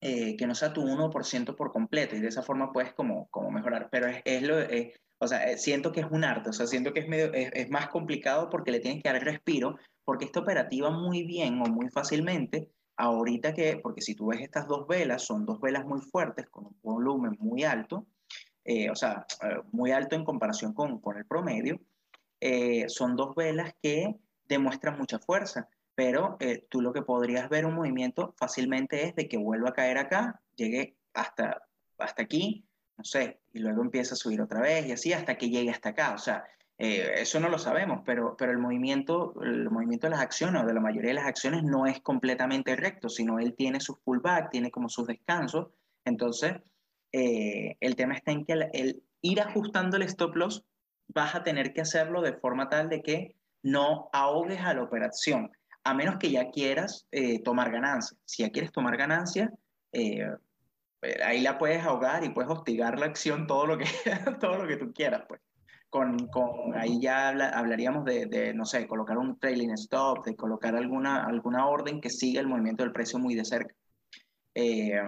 eh, que no sea tu 1% por completo y de esa forma puedes como, como mejorar. Pero es, es lo, o sea, eh, siento que es un arte, o sea, siento que es, medio, es más complicado porque le tienes que dar respiro, porque esta operativa muy bien o muy fácilmente ahorita que, porque si tú ves estas dos velas, son dos velas muy fuertes, con un volumen muy alto, eh, o sea, eh, muy alto en comparación con, con el promedio, eh, son dos velas que demuestran mucha fuerza, pero tú lo que podrías ver un movimiento fácilmente es de que vuelva a caer acá, llegue hasta, hasta aquí, no sé, y luego empieza a subir otra vez y así hasta que llegue hasta acá. O sea, eh, eso no lo sabemos, pero, pero el, movimiento, el movimiento de las acciones o de la mayoría de las acciones no es completamente recto, sino él tiene sus pullback, tiene como sus descansos. Entonces, eh, el tema está en que el, ir ajustando el stop loss vas a tener que hacerlo de forma tal de que no ahogues a la operación, a menos que ya quieras eh, tomar ganancia. Si ya quieres tomar ganancia, ahí la puedes ahogar y puedes hostigar la acción todo lo que, todo lo que tú quieras, pues con, con ahí ya hablaríamos de, de, no sé, colocar un trailing stop, de colocar alguna, alguna orden que siga el movimiento del precio muy de cerca. Eh,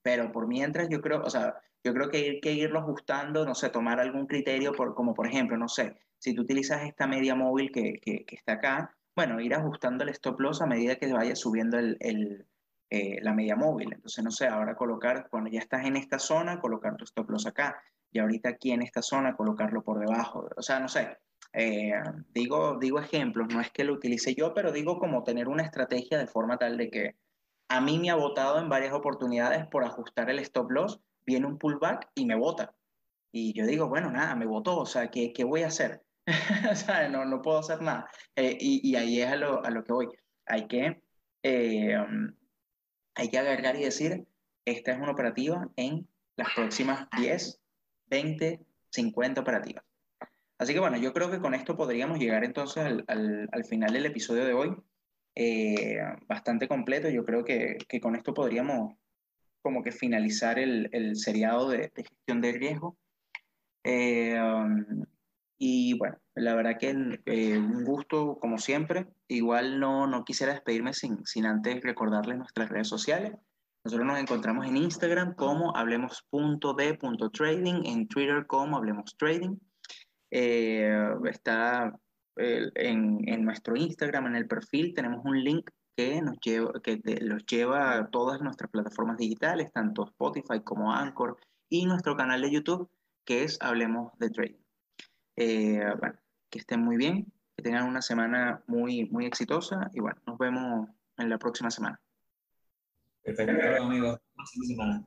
pero por mientras yo creo, o sea, yo creo que hay que irlo ajustando, no sé, tomar algún criterio, por, como por ejemplo, no sé, si tú utilizas esta media móvil que, que, que está acá, bueno, ir ajustando el stop loss a medida que vaya subiendo el, el, eh, la media móvil. Entonces, no sé, ahora colocar, cuando ya estás en esta zona, colocar tu stop loss acá y ahorita aquí en esta zona colocarlo por debajo. O sea, no sé, eh, digo, digo ejemplos, no es que lo utilice yo, pero digo como tener una estrategia de forma tal de que a mí me ha votado en varias oportunidades por ajustar el stop loss, viene un pullback y me vota. Y yo digo, bueno, nada, me votó, o sea, ¿qué, qué voy a hacer? o sea, no, no puedo hacer nada. Eh, y, y, ahí es a lo, a lo, que voy. Hay que, eh, hay que agarrar y decir, esta es una operativa en las próximas 10, 20, 50 operativas. Así que bueno, yo creo que con esto podríamos llegar entonces al, al, al final del episodio de hoy. Eh, bastante completo. Yo creo que, con esto podríamos como que finalizar el, seriado de, de, gestión de riesgo. Eh, um, y bueno, la verdad que eh, un gusto como siempre. Igual no, no quisiera despedirme sin, sin antes recordarles nuestras redes sociales. Nosotros nos encontramos en Instagram como hablemos.d.trading, en Twitter como hablemos trading. Eh, está en, en, nuestro Instagram, en el perfil, tenemos un link que nos lleva, que los lleva a todas nuestras plataformas digitales, tanto Spotify como Anchor, y nuestro canal de YouTube, que es Hablemos de Trading. Eh, bueno, que estén muy bien, que tengan una semana muy, muy exitosa y bueno, nos vemos en la próxima semana. Perfecto, amigos. Buena semana.